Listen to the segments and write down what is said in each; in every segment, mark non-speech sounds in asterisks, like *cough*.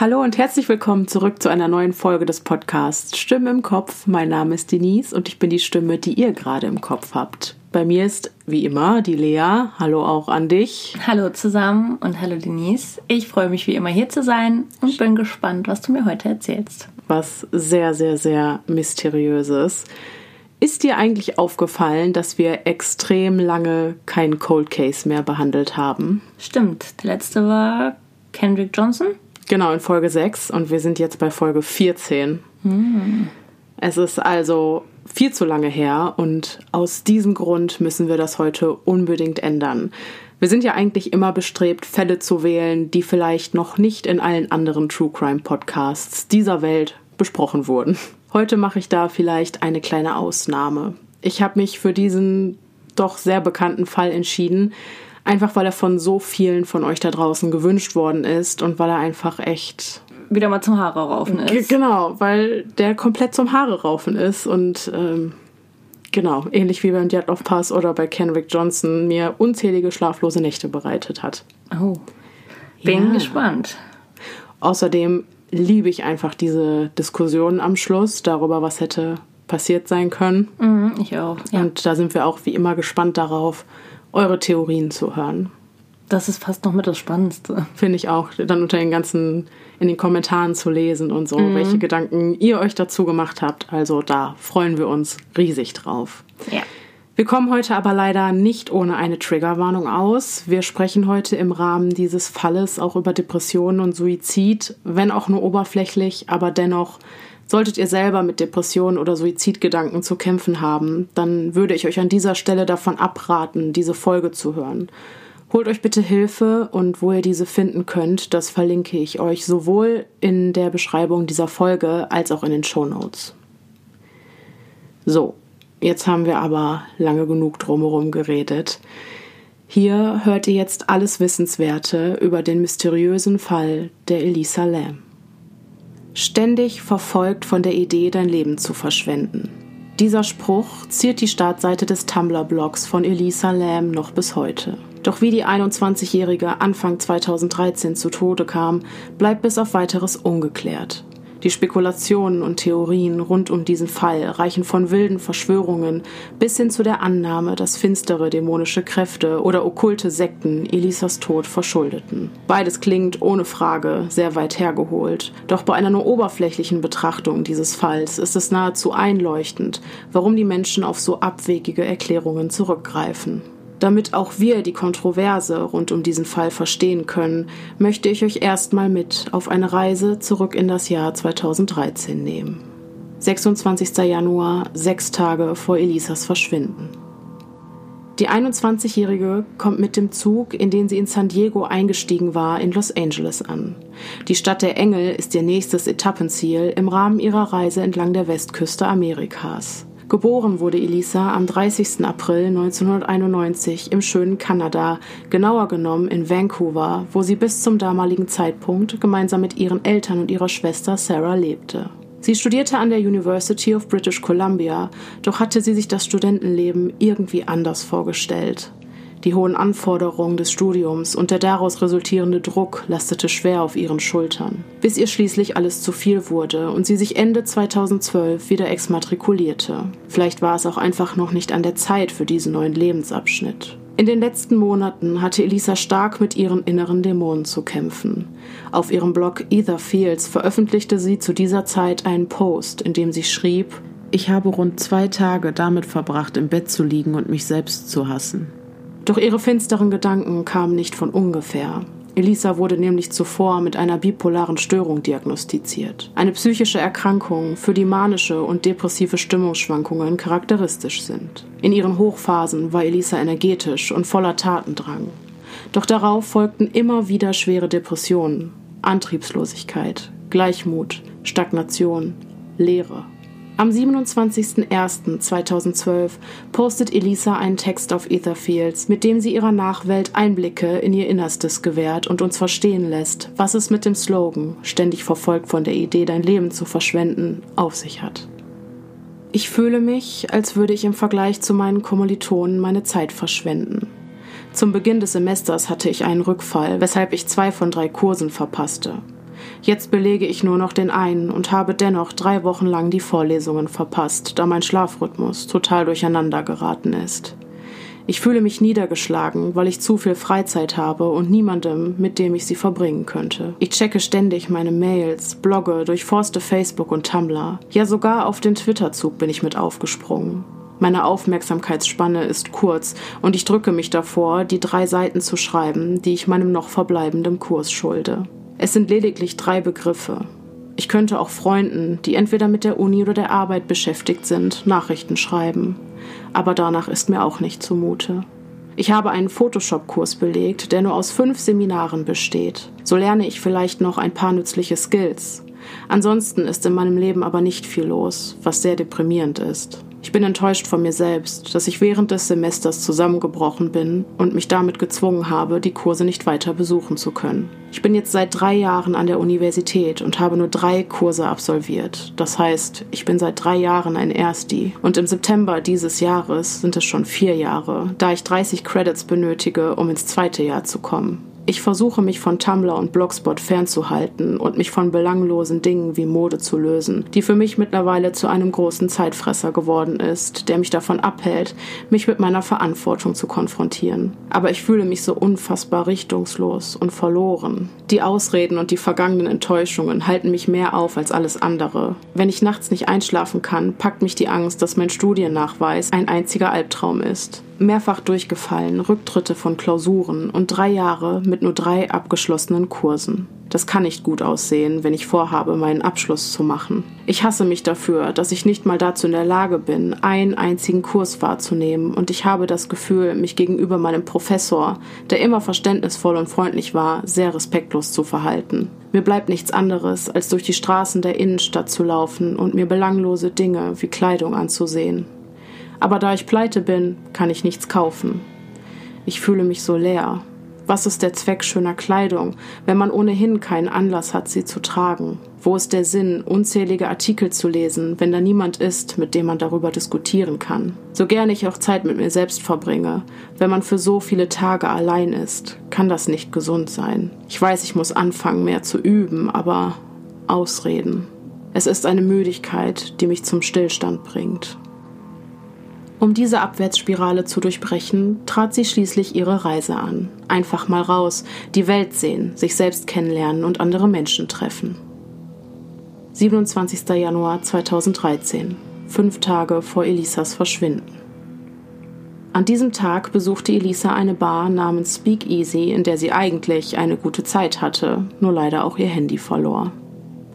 Hallo und herzlich willkommen zurück zu einer neuen Folge des Podcasts Stimme im Kopf. Mein Name ist Denise und ich bin die Stimme, die ihr gerade im Kopf habt. Bei mir ist wie immer die Lea. Hallo auch an dich. Hallo zusammen und hallo Denise. Ich freue mich wie immer hier zu sein und bin gespannt, was du mir heute erzählst. Was sehr, sehr, sehr mysteriöses. Ist dir eigentlich aufgefallen, dass wir extrem lange keinen Cold Case mehr behandelt haben? Stimmt. Der letzte war Kendrick Johnson. Genau, in Folge 6 und wir sind jetzt bei Folge 14. Hm. Es ist also viel zu lange her und aus diesem Grund müssen wir das heute unbedingt ändern. Wir sind ja eigentlich immer bestrebt, Fälle zu wählen, die vielleicht noch nicht in allen anderen True Crime Podcasts dieser Welt besprochen wurden. Heute mache ich da vielleicht eine kleine Ausnahme. Ich habe mich für diesen doch sehr bekannten Fall entschieden, Einfach weil er von so vielen von euch da draußen gewünscht worden ist und weil er einfach echt wieder mal zum Haare raufen ist. Genau, weil der komplett zum Haare raufen ist und ähm, genau, ähnlich wie beim Dyatlov Pass oder bei Kenrick Johnson mir unzählige schlaflose Nächte bereitet hat. Oh, bin ja. gespannt. Außerdem liebe ich einfach diese Diskussion am Schluss darüber, was hätte passiert sein können. Mhm, ich auch. Ja. Und da sind wir auch wie immer gespannt darauf, eure Theorien zu hören. Das ist fast noch mit das Spannendste. Finde ich auch, dann unter den ganzen, in den Kommentaren zu lesen und so, mhm. welche Gedanken ihr euch dazu gemacht habt. Also da freuen wir uns riesig drauf. Ja. Wir kommen heute aber leider nicht ohne eine Triggerwarnung aus. Wir sprechen heute im Rahmen dieses Falles auch über Depressionen und Suizid, wenn auch nur oberflächlich, aber dennoch Solltet ihr selber mit Depressionen oder Suizidgedanken zu kämpfen haben, dann würde ich euch an dieser Stelle davon abraten, diese Folge zu hören. Holt euch bitte Hilfe und wo ihr diese finden könnt, das verlinke ich euch sowohl in der Beschreibung dieser Folge als auch in den Show Notes. So, jetzt haben wir aber lange genug drumherum geredet. Hier hört ihr jetzt alles Wissenswerte über den mysteriösen Fall der Elisa Lam. Ständig verfolgt von der Idee, dein Leben zu verschwenden. Dieser Spruch ziert die Startseite des Tumblr-Blogs von Elisa Lam noch bis heute. Doch wie die 21-Jährige Anfang 2013 zu Tode kam, bleibt bis auf weiteres ungeklärt. Die Spekulationen und Theorien rund um diesen Fall reichen von wilden Verschwörungen bis hin zu der Annahme, dass finstere dämonische Kräfte oder okkulte Sekten Elisas Tod verschuldeten. Beides klingt ohne Frage sehr weit hergeholt, doch bei einer nur oberflächlichen Betrachtung dieses Falls ist es nahezu einleuchtend, warum die Menschen auf so abwegige Erklärungen zurückgreifen. Damit auch wir die Kontroverse rund um diesen Fall verstehen können, möchte ich euch erstmal mit auf eine Reise zurück in das Jahr 2013 nehmen. 26. Januar, sechs Tage vor Elisas Verschwinden. Die 21-Jährige kommt mit dem Zug, in den sie in San Diego eingestiegen war, in Los Angeles an. Die Stadt der Engel ist ihr nächstes Etappenziel im Rahmen ihrer Reise entlang der Westküste Amerikas. Geboren wurde Elisa am 30. April 1991 im schönen Kanada, genauer genommen in Vancouver, wo sie bis zum damaligen Zeitpunkt gemeinsam mit ihren Eltern und ihrer Schwester Sarah lebte. Sie studierte an der University of British Columbia, doch hatte sie sich das Studentenleben irgendwie anders vorgestellt. Die hohen Anforderungen des Studiums und der daraus resultierende Druck lastete schwer auf ihren Schultern, bis ihr schließlich alles zu viel wurde und sie sich Ende 2012 wieder exmatrikulierte. Vielleicht war es auch einfach noch nicht an der Zeit für diesen neuen Lebensabschnitt. In den letzten Monaten hatte Elisa stark mit ihren inneren Dämonen zu kämpfen. Auf ihrem Blog Ether Fields veröffentlichte sie zu dieser Zeit einen Post, in dem sie schrieb, ich habe rund zwei Tage damit verbracht, im Bett zu liegen und mich selbst zu hassen. Doch ihre finsteren Gedanken kamen nicht von ungefähr. Elisa wurde nämlich zuvor mit einer bipolaren Störung diagnostiziert. Eine psychische Erkrankung, für die manische und depressive Stimmungsschwankungen charakteristisch sind. In ihren Hochphasen war Elisa energetisch und voller Tatendrang. Doch darauf folgten immer wieder schwere Depressionen, Antriebslosigkeit, Gleichmut, Stagnation, Leere. Am 27.01.2012 postet Elisa einen Text auf Etherfields, mit dem sie ihrer Nachwelt Einblicke in ihr Innerstes gewährt und uns verstehen lässt, was es mit dem Slogan, ständig verfolgt von der Idee, dein Leben zu verschwenden, auf sich hat. Ich fühle mich, als würde ich im Vergleich zu meinen Kommilitonen meine Zeit verschwenden. Zum Beginn des Semesters hatte ich einen Rückfall, weshalb ich zwei von drei Kursen verpasste. Jetzt belege ich nur noch den einen und habe dennoch drei Wochen lang die Vorlesungen verpasst, da mein Schlafrhythmus total durcheinander geraten ist. Ich fühle mich niedergeschlagen, weil ich zu viel Freizeit habe und niemandem, mit dem ich sie verbringen könnte. Ich checke ständig meine Mails, blogge, durchforste Facebook und Tumblr. Ja, sogar auf den Twitter-Zug bin ich mit aufgesprungen. Meine Aufmerksamkeitsspanne ist kurz und ich drücke mich davor, die drei Seiten zu schreiben, die ich meinem noch verbleibenden Kurs schulde. Es sind lediglich drei Begriffe. Ich könnte auch Freunden, die entweder mit der Uni oder der Arbeit beschäftigt sind, Nachrichten schreiben. Aber danach ist mir auch nicht zumute. Ich habe einen Photoshop-Kurs belegt, der nur aus fünf Seminaren besteht. So lerne ich vielleicht noch ein paar nützliche Skills. Ansonsten ist in meinem Leben aber nicht viel los, was sehr deprimierend ist. Ich bin enttäuscht von mir selbst, dass ich während des Semesters zusammengebrochen bin und mich damit gezwungen habe, die Kurse nicht weiter besuchen zu können. Ich bin jetzt seit drei Jahren an der Universität und habe nur drei Kurse absolviert. Das heißt, ich bin seit drei Jahren ein Ersti. Und im September dieses Jahres sind es schon vier Jahre, da ich 30 Credits benötige, um ins zweite Jahr zu kommen. Ich versuche mich von Tumblr und Blogspot fernzuhalten und mich von belanglosen Dingen wie Mode zu lösen, die für mich mittlerweile zu einem großen Zeitfresser geworden ist, der mich davon abhält, mich mit meiner Verantwortung zu konfrontieren. Aber ich fühle mich so unfassbar richtungslos und verloren. Die Ausreden und die vergangenen Enttäuschungen halten mich mehr auf als alles andere. Wenn ich nachts nicht einschlafen kann, packt mich die Angst, dass mein Studiennachweis ein einziger Albtraum ist mehrfach durchgefallen, Rücktritte von Klausuren und drei Jahre mit nur drei abgeschlossenen Kursen. Das kann nicht gut aussehen, wenn ich vorhabe, meinen Abschluss zu machen. Ich hasse mich dafür, dass ich nicht mal dazu in der Lage bin, einen einzigen Kurs wahrzunehmen, und ich habe das Gefühl, mich gegenüber meinem Professor, der immer verständnisvoll und freundlich war, sehr respektlos zu verhalten. Mir bleibt nichts anderes, als durch die Straßen der Innenstadt zu laufen und mir belanglose Dinge wie Kleidung anzusehen. Aber da ich pleite bin, kann ich nichts kaufen. Ich fühle mich so leer. Was ist der Zweck schöner Kleidung, wenn man ohnehin keinen Anlass hat, sie zu tragen? Wo ist der Sinn, unzählige Artikel zu lesen, wenn da niemand ist, mit dem man darüber diskutieren kann? So gern ich auch Zeit mit mir selbst verbringe, wenn man für so viele Tage allein ist, kann das nicht gesund sein. Ich weiß, ich muss anfangen, mehr zu üben, aber Ausreden. Es ist eine Müdigkeit, die mich zum Stillstand bringt. Um diese Abwärtsspirale zu durchbrechen, trat sie schließlich ihre Reise an. Einfach mal raus, die Welt sehen, sich selbst kennenlernen und andere Menschen treffen. 27. Januar 2013, fünf Tage vor Elisas Verschwinden. An diesem Tag besuchte Elisa eine Bar namens Speak Easy, in der sie eigentlich eine gute Zeit hatte, nur leider auch ihr Handy verlor.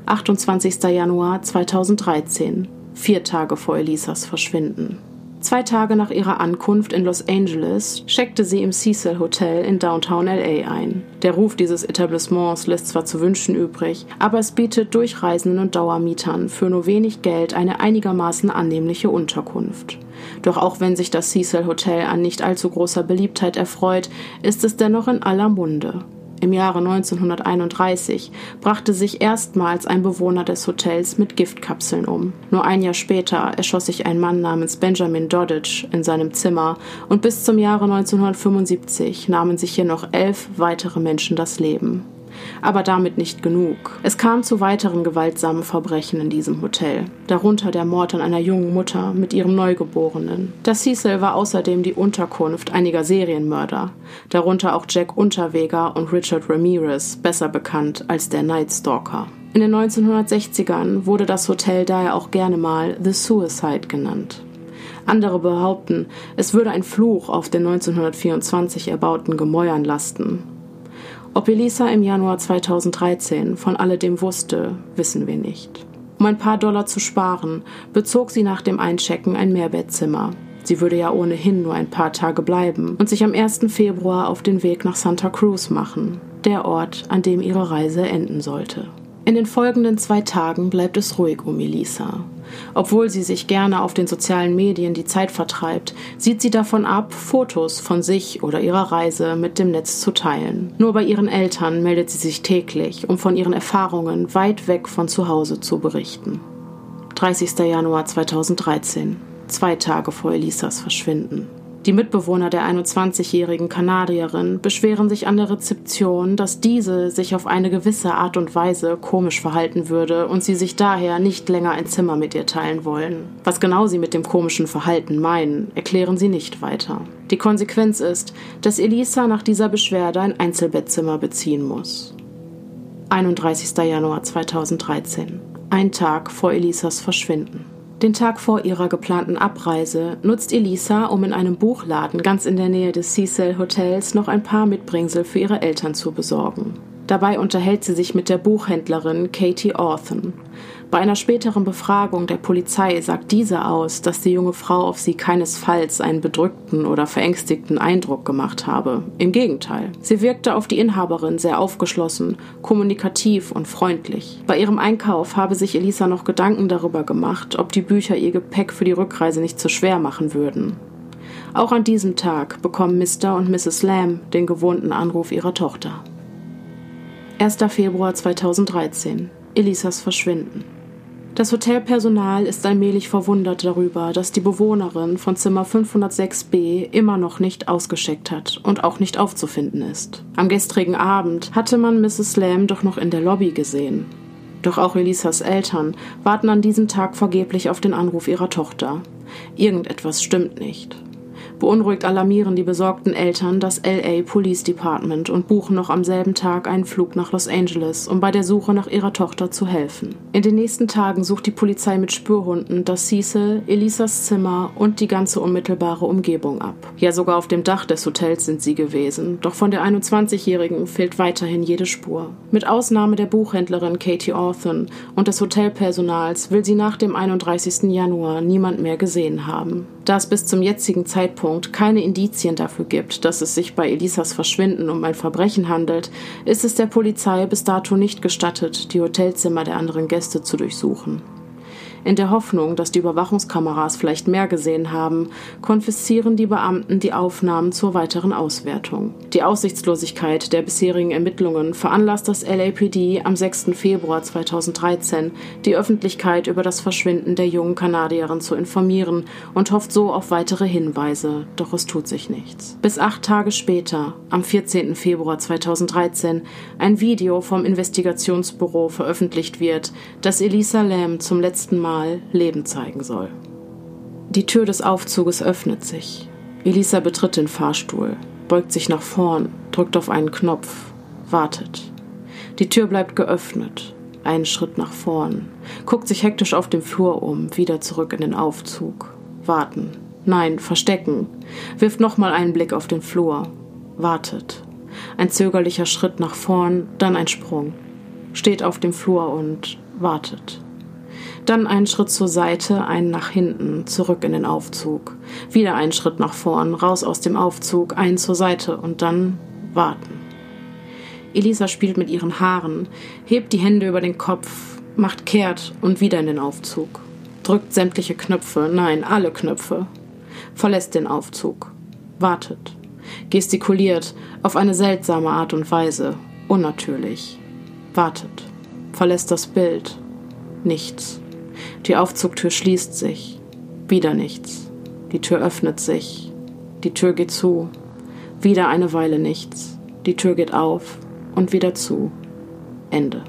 28. Januar 2013, vier Tage vor Elisas Verschwinden. Zwei Tage nach ihrer Ankunft in Los Angeles checkte sie im Cecil Hotel in Downtown LA ein. Der Ruf dieses Etablissements lässt zwar zu wünschen übrig, aber es bietet Durchreisenden und Dauermietern für nur wenig Geld eine einigermaßen annehmliche Unterkunft. Doch auch wenn sich das Cecil Hotel an nicht allzu großer Beliebtheit erfreut, ist es dennoch in aller Munde. Im Jahre 1931 brachte sich erstmals ein Bewohner des Hotels mit Giftkapseln um. Nur ein Jahr später erschoss sich ein Mann namens Benjamin Dodditch in seinem Zimmer und bis zum Jahre 1975 nahmen sich hier noch elf weitere Menschen das Leben. Aber damit nicht genug. Es kam zu weiteren gewaltsamen Verbrechen in diesem Hotel, darunter der Mord an einer jungen Mutter mit ihrem Neugeborenen. Das Cecil war außerdem die Unterkunft einiger Serienmörder, darunter auch Jack Unterweger und Richard Ramirez, besser bekannt als der Night Stalker. In den 1960ern wurde das Hotel daher auch gerne mal The Suicide genannt. Andere behaupten, es würde ein Fluch auf den 1924 erbauten Gemäuern lasten. Ob Elisa im Januar 2013 von alledem wusste, wissen wir nicht. Um ein paar Dollar zu sparen, bezog sie nach dem Einchecken ein Mehrbettzimmer. Sie würde ja ohnehin nur ein paar Tage bleiben und sich am 1. Februar auf den Weg nach Santa Cruz machen, der Ort, an dem ihre Reise enden sollte. In den folgenden zwei Tagen bleibt es ruhig um Elisa. Obwohl sie sich gerne auf den sozialen Medien die Zeit vertreibt, sieht sie davon ab, Fotos von sich oder ihrer Reise mit dem Netz zu teilen. Nur bei ihren Eltern meldet sie sich täglich, um von ihren Erfahrungen weit weg von zu Hause zu berichten. 30. Januar 2013, zwei Tage vor Elisas Verschwinden. Die Mitbewohner der 21-jährigen Kanadierin beschweren sich an der Rezeption, dass diese sich auf eine gewisse Art und Weise komisch verhalten würde und sie sich daher nicht länger ein Zimmer mit ihr teilen wollen. Was genau sie mit dem komischen Verhalten meinen, erklären sie nicht weiter. Die Konsequenz ist, dass Elisa nach dieser Beschwerde ein Einzelbettzimmer beziehen muss. 31. Januar 2013. Ein Tag vor Elisas Verschwinden. Den Tag vor ihrer geplanten Abreise nutzt Elisa, um in einem Buchladen ganz in der Nähe des Cecil Hotels noch ein paar Mitbringsel für ihre Eltern zu besorgen. Dabei unterhält sie sich mit der Buchhändlerin Katie Orthen. Bei einer späteren Befragung der Polizei sagt diese aus, dass die junge Frau auf sie keinesfalls einen bedrückten oder verängstigten Eindruck gemacht habe. Im Gegenteil, sie wirkte auf die Inhaberin sehr aufgeschlossen, kommunikativ und freundlich. Bei ihrem Einkauf habe sich Elisa noch Gedanken darüber gemacht, ob die Bücher ihr Gepäck für die Rückreise nicht zu schwer machen würden. Auch an diesem Tag bekommen Mr. und Mrs. Lamb den gewohnten Anruf ihrer Tochter. 1. Februar 2013. Elisas Verschwinden. Das Hotelpersonal ist allmählich verwundert darüber, dass die Bewohnerin von Zimmer 506b immer noch nicht ausgeschickt hat und auch nicht aufzufinden ist. Am gestrigen Abend hatte man Mrs. Lamb doch noch in der Lobby gesehen. Doch auch Elisas Eltern warten an diesem Tag vergeblich auf den Anruf ihrer Tochter. Irgendetwas stimmt nicht. Beunruhigt alarmieren die besorgten Eltern das LA Police Department und buchen noch am selben Tag einen Flug nach Los Angeles, um bei der Suche nach ihrer Tochter zu helfen. In den nächsten Tagen sucht die Polizei mit Spürhunden das Cecil, Elisas Zimmer und die ganze unmittelbare Umgebung ab. Ja, sogar auf dem Dach des Hotels sind sie gewesen, doch von der 21-Jährigen fehlt weiterhin jede Spur. Mit Ausnahme der Buchhändlerin Katie Orthen und des Hotelpersonals will sie nach dem 31. Januar niemand mehr gesehen haben. Da es bis zum jetzigen Zeitpunkt keine Indizien dafür gibt, dass es sich bei Elisas Verschwinden um ein Verbrechen handelt, ist es der Polizei bis dato nicht gestattet, die Hotelzimmer der anderen Gäste zu durchsuchen. In der Hoffnung, dass die Überwachungskameras vielleicht mehr gesehen haben, konfiszieren die Beamten die Aufnahmen zur weiteren Auswertung. Die Aussichtslosigkeit der bisherigen Ermittlungen veranlasst das LAPD am 6. Februar 2013, die Öffentlichkeit über das Verschwinden der jungen Kanadierin zu informieren und hofft so auf weitere Hinweise, doch es tut sich nichts. Bis acht Tage später, am 14. Februar 2013, ein Video vom Investigationsbüro veröffentlicht wird, das Elisa Lamb zum letzten Mal Mal Leben zeigen soll. Die Tür des Aufzuges öffnet sich. Elisa betritt den Fahrstuhl, beugt sich nach vorn, drückt auf einen Knopf, wartet. Die Tür bleibt geöffnet, einen Schritt nach vorn, guckt sich hektisch auf dem Flur um, wieder zurück in den Aufzug. Warten. Nein, verstecken. Wirft nochmal einen Blick auf den Flur. Wartet. Ein zögerlicher Schritt nach vorn, dann ein Sprung. Steht auf dem Flur und wartet. Dann einen Schritt zur Seite, einen nach hinten, zurück in den Aufzug. Wieder einen Schritt nach vorn, raus aus dem Aufzug, einen zur Seite und dann warten. Elisa spielt mit ihren Haaren, hebt die Hände über den Kopf, macht kehrt und wieder in den Aufzug. Drückt sämtliche Knöpfe, nein, alle Knöpfe. Verlässt den Aufzug. Wartet. Gestikuliert auf eine seltsame Art und Weise. Unnatürlich. Wartet. Verlässt das Bild. Nichts. Die Aufzugtür schließt sich. Wieder nichts. Die Tür öffnet sich. Die Tür geht zu. Wieder eine Weile nichts. Die Tür geht auf und wieder zu. Ende.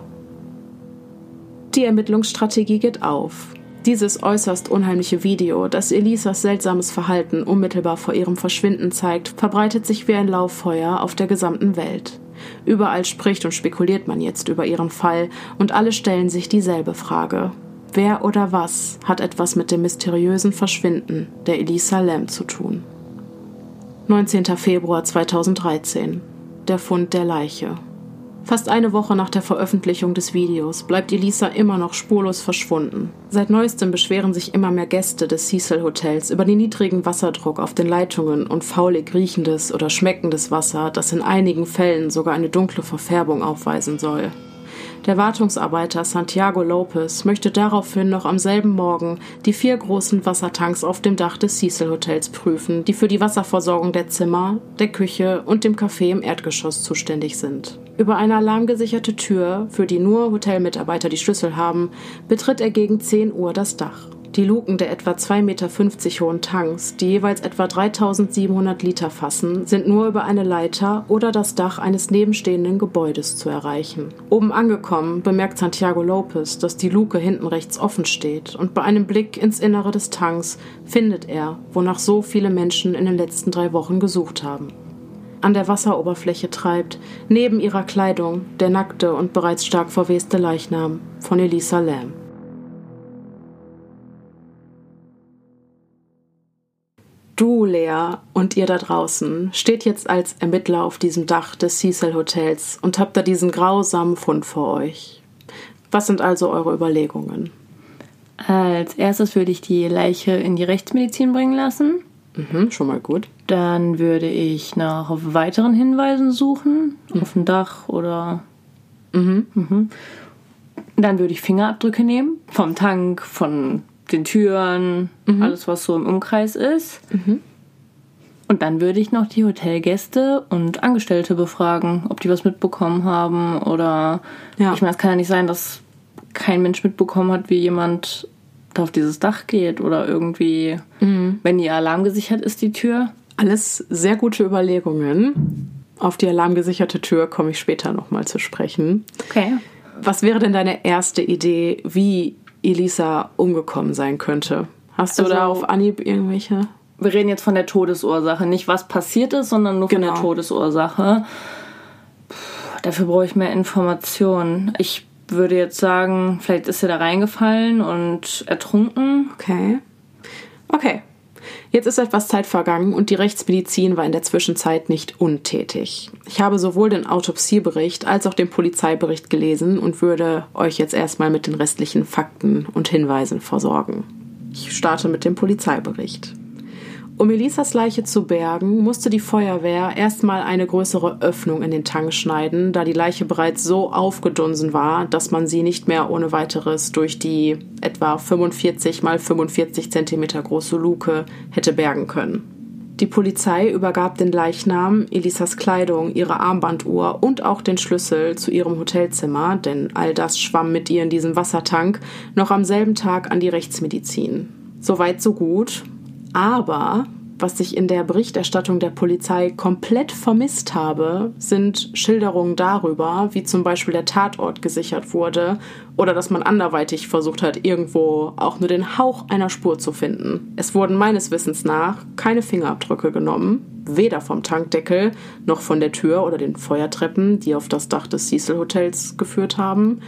Die Ermittlungsstrategie geht auf. Dieses äußerst unheimliche Video, das Elisas seltsames Verhalten unmittelbar vor ihrem Verschwinden zeigt, verbreitet sich wie ein Lauffeuer auf der gesamten Welt. Überall spricht und spekuliert man jetzt über ihren Fall und alle stellen sich dieselbe Frage. Wer oder was hat etwas mit dem mysteriösen Verschwinden der Elisa Lamb zu tun? 19. Februar 2013. Der Fund der Leiche. Fast eine Woche nach der Veröffentlichung des Videos bleibt Elisa immer noch spurlos verschwunden. Seit neuestem beschweren sich immer mehr Gäste des Cecil Hotels über den niedrigen Wasserdruck auf den Leitungen und faulig riechendes oder schmeckendes Wasser, das in einigen Fällen sogar eine dunkle Verfärbung aufweisen soll. Der Wartungsarbeiter Santiago Lopez möchte daraufhin noch am selben Morgen die vier großen Wassertanks auf dem Dach des Cecil Hotels prüfen, die für die Wasserversorgung der Zimmer, der Küche und dem Café im Erdgeschoss zuständig sind. Über eine alarmgesicherte Tür, für die nur Hotelmitarbeiter die Schlüssel haben, betritt er gegen 10 Uhr das Dach. Die Luken der etwa 2,50 Meter hohen Tanks, die jeweils etwa 3700 Liter fassen, sind nur über eine Leiter oder das Dach eines nebenstehenden Gebäudes zu erreichen. Oben angekommen bemerkt Santiago Lopez, dass die Luke hinten rechts offen steht und bei einem Blick ins Innere des Tanks findet er, wonach so viele Menschen in den letzten drei Wochen gesucht haben. An der Wasseroberfläche treibt, neben ihrer Kleidung, der nackte und bereits stark verweste Leichnam von Elisa Lamb. Du, Lea, und ihr da draußen steht jetzt als Ermittler auf diesem Dach des Cecil Hotels und habt da diesen grausamen Fund vor euch. Was sind also eure Überlegungen? Als erstes würde ich die Leiche in die Rechtsmedizin bringen lassen. Mhm, schon mal gut. Dann würde ich nach weiteren Hinweisen suchen, mhm. auf dem Dach oder. Mhm. Mhm. Dann würde ich Fingerabdrücke nehmen, vom Tank, von den Türen, mhm. alles, was so im Umkreis ist. Mhm. Und dann würde ich noch die Hotelgäste und Angestellte befragen, ob die was mitbekommen haben oder. Ja. Ich meine, es kann ja nicht sein, dass kein Mensch mitbekommen hat, wie jemand da auf dieses Dach geht oder irgendwie, mhm. wenn die Alarm gesichert ist, die Tür. Alles sehr gute Überlegungen. Auf die alarmgesicherte Tür komme ich später nochmal zu sprechen. Okay. Was wäre denn deine erste Idee, wie Elisa umgekommen sein könnte. Hast du also, da auf Anhieb irgendwelche? Wir reden jetzt von der Todesursache, nicht was passiert ist, sondern nur genau. von der genau. Todesursache. Puh, dafür brauche ich mehr Informationen. Ich würde jetzt sagen, vielleicht ist er da reingefallen und ertrunken. Okay. Okay. Jetzt ist etwas Zeit vergangen und die Rechtsmedizin war in der Zwischenzeit nicht untätig. Ich habe sowohl den Autopsiebericht als auch den Polizeibericht gelesen und würde euch jetzt erstmal mit den restlichen Fakten und Hinweisen versorgen. Ich starte mit dem Polizeibericht. Um Elisas Leiche zu bergen, musste die Feuerwehr erstmal eine größere Öffnung in den Tank schneiden, da die Leiche bereits so aufgedunsen war, dass man sie nicht mehr ohne weiteres durch die etwa 45 mal 45 Zentimeter große Luke hätte bergen können. Die Polizei übergab den Leichnam, Elisas Kleidung, ihre Armbanduhr und auch den Schlüssel zu ihrem Hotelzimmer, denn all das schwamm mit ihr in diesem Wassertank, noch am selben Tag an die Rechtsmedizin. Soweit so gut, aber was ich in der Berichterstattung der Polizei komplett vermisst habe, sind Schilderungen darüber, wie zum Beispiel der Tatort gesichert wurde oder dass man anderweitig versucht hat, irgendwo auch nur den Hauch einer Spur zu finden. Es wurden meines Wissens nach keine Fingerabdrücke genommen, weder vom Tankdeckel noch von der Tür oder den Feuertreppen, die auf das Dach des Cecil Hotels geführt haben.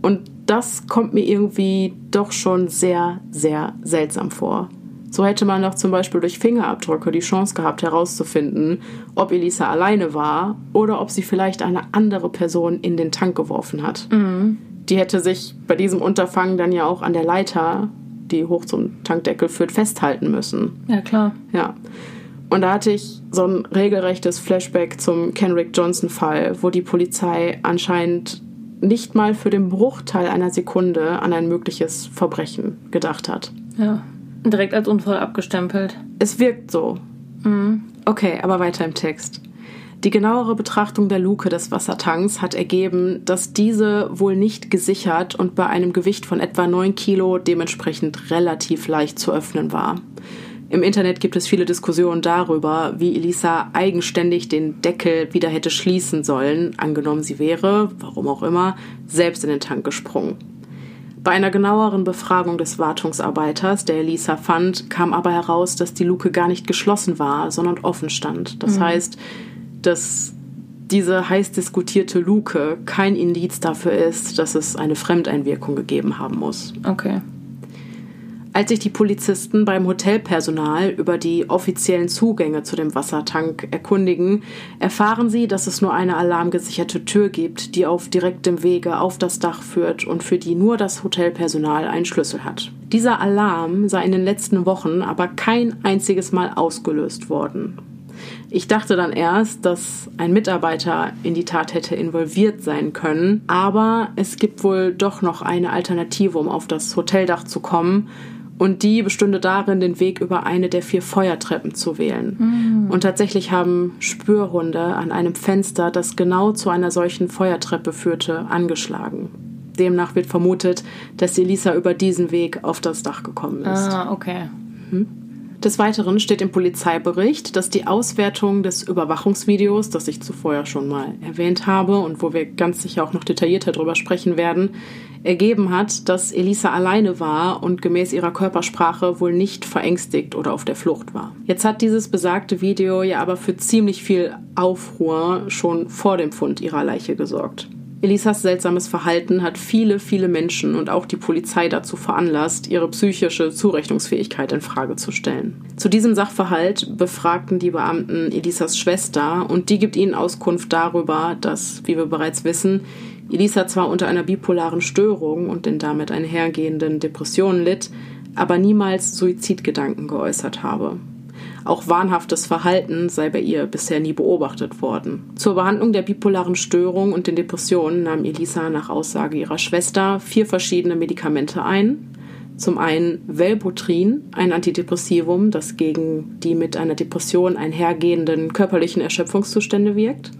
Und das kommt mir irgendwie doch schon sehr, sehr seltsam vor. So hätte man doch zum Beispiel durch Fingerabdrücke die Chance gehabt herauszufinden, ob Elisa alleine war oder ob sie vielleicht eine andere Person in den Tank geworfen hat. Mhm. Die hätte sich bei diesem Unterfangen dann ja auch an der Leiter, die hoch zum Tankdeckel führt, festhalten müssen. Ja, klar. Ja. Und da hatte ich so ein regelrechtes Flashback zum Kenrick Johnson-Fall, wo die Polizei anscheinend nicht mal für den Bruchteil einer Sekunde an ein mögliches Verbrechen gedacht hat. Ja. Direkt als Unfall abgestempelt. Es wirkt so. Mhm. Okay, aber weiter im Text. Die genauere Betrachtung der Luke des Wassertanks hat ergeben, dass diese wohl nicht gesichert und bei einem Gewicht von etwa 9 Kilo dementsprechend relativ leicht zu öffnen war. Im Internet gibt es viele Diskussionen darüber, wie Elisa eigenständig den Deckel wieder hätte schließen sollen, angenommen sie wäre, warum auch immer, selbst in den Tank gesprungen. Bei einer genaueren Befragung des Wartungsarbeiters, der Elisa fand, kam aber heraus, dass die Luke gar nicht geschlossen war, sondern offen stand. Das mhm. heißt, dass diese heiß diskutierte Luke kein Indiz dafür ist, dass es eine Fremdeinwirkung gegeben haben muss. Okay. Als sich die Polizisten beim Hotelpersonal über die offiziellen Zugänge zu dem Wassertank erkundigen, erfahren sie, dass es nur eine alarmgesicherte Tür gibt, die auf direktem Wege auf das Dach führt und für die nur das Hotelpersonal einen Schlüssel hat. Dieser Alarm sei in den letzten Wochen aber kein einziges Mal ausgelöst worden. Ich dachte dann erst, dass ein Mitarbeiter in die Tat hätte involviert sein können, aber es gibt wohl doch noch eine Alternative, um auf das Hoteldach zu kommen, und die bestünde darin, den Weg über eine der vier Feuertreppen zu wählen. Mhm. Und tatsächlich haben Spürhunde an einem Fenster, das genau zu einer solchen Feuertreppe führte, angeschlagen. Demnach wird vermutet, dass Elisa über diesen Weg auf das Dach gekommen ist. Ah, okay. Des Weiteren steht im Polizeibericht, dass die Auswertung des Überwachungsvideos, das ich zuvor ja schon mal erwähnt habe und wo wir ganz sicher auch noch detaillierter drüber sprechen werden, ergeben hat, dass Elisa alleine war und gemäß ihrer Körpersprache wohl nicht verängstigt oder auf der Flucht war. Jetzt hat dieses besagte Video ja aber für ziemlich viel Aufruhr schon vor dem Fund ihrer Leiche gesorgt. Elisas seltsames Verhalten hat viele, viele Menschen und auch die Polizei dazu veranlasst, ihre psychische Zurechnungsfähigkeit in Frage zu stellen. Zu diesem Sachverhalt befragten die Beamten Elisas Schwester und die gibt ihnen Auskunft darüber, dass, wie wir bereits wissen, Elisa zwar unter einer bipolaren Störung und den damit einhergehenden Depressionen litt, aber niemals Suizidgedanken geäußert habe. Auch wahnhaftes Verhalten sei bei ihr bisher nie beobachtet worden. Zur Behandlung der bipolaren Störung und den Depressionen nahm Elisa nach Aussage ihrer Schwester vier verschiedene Medikamente ein. Zum einen Velbutrin, ein Antidepressivum, das gegen die mit einer Depression einhergehenden körperlichen Erschöpfungszustände wirkt.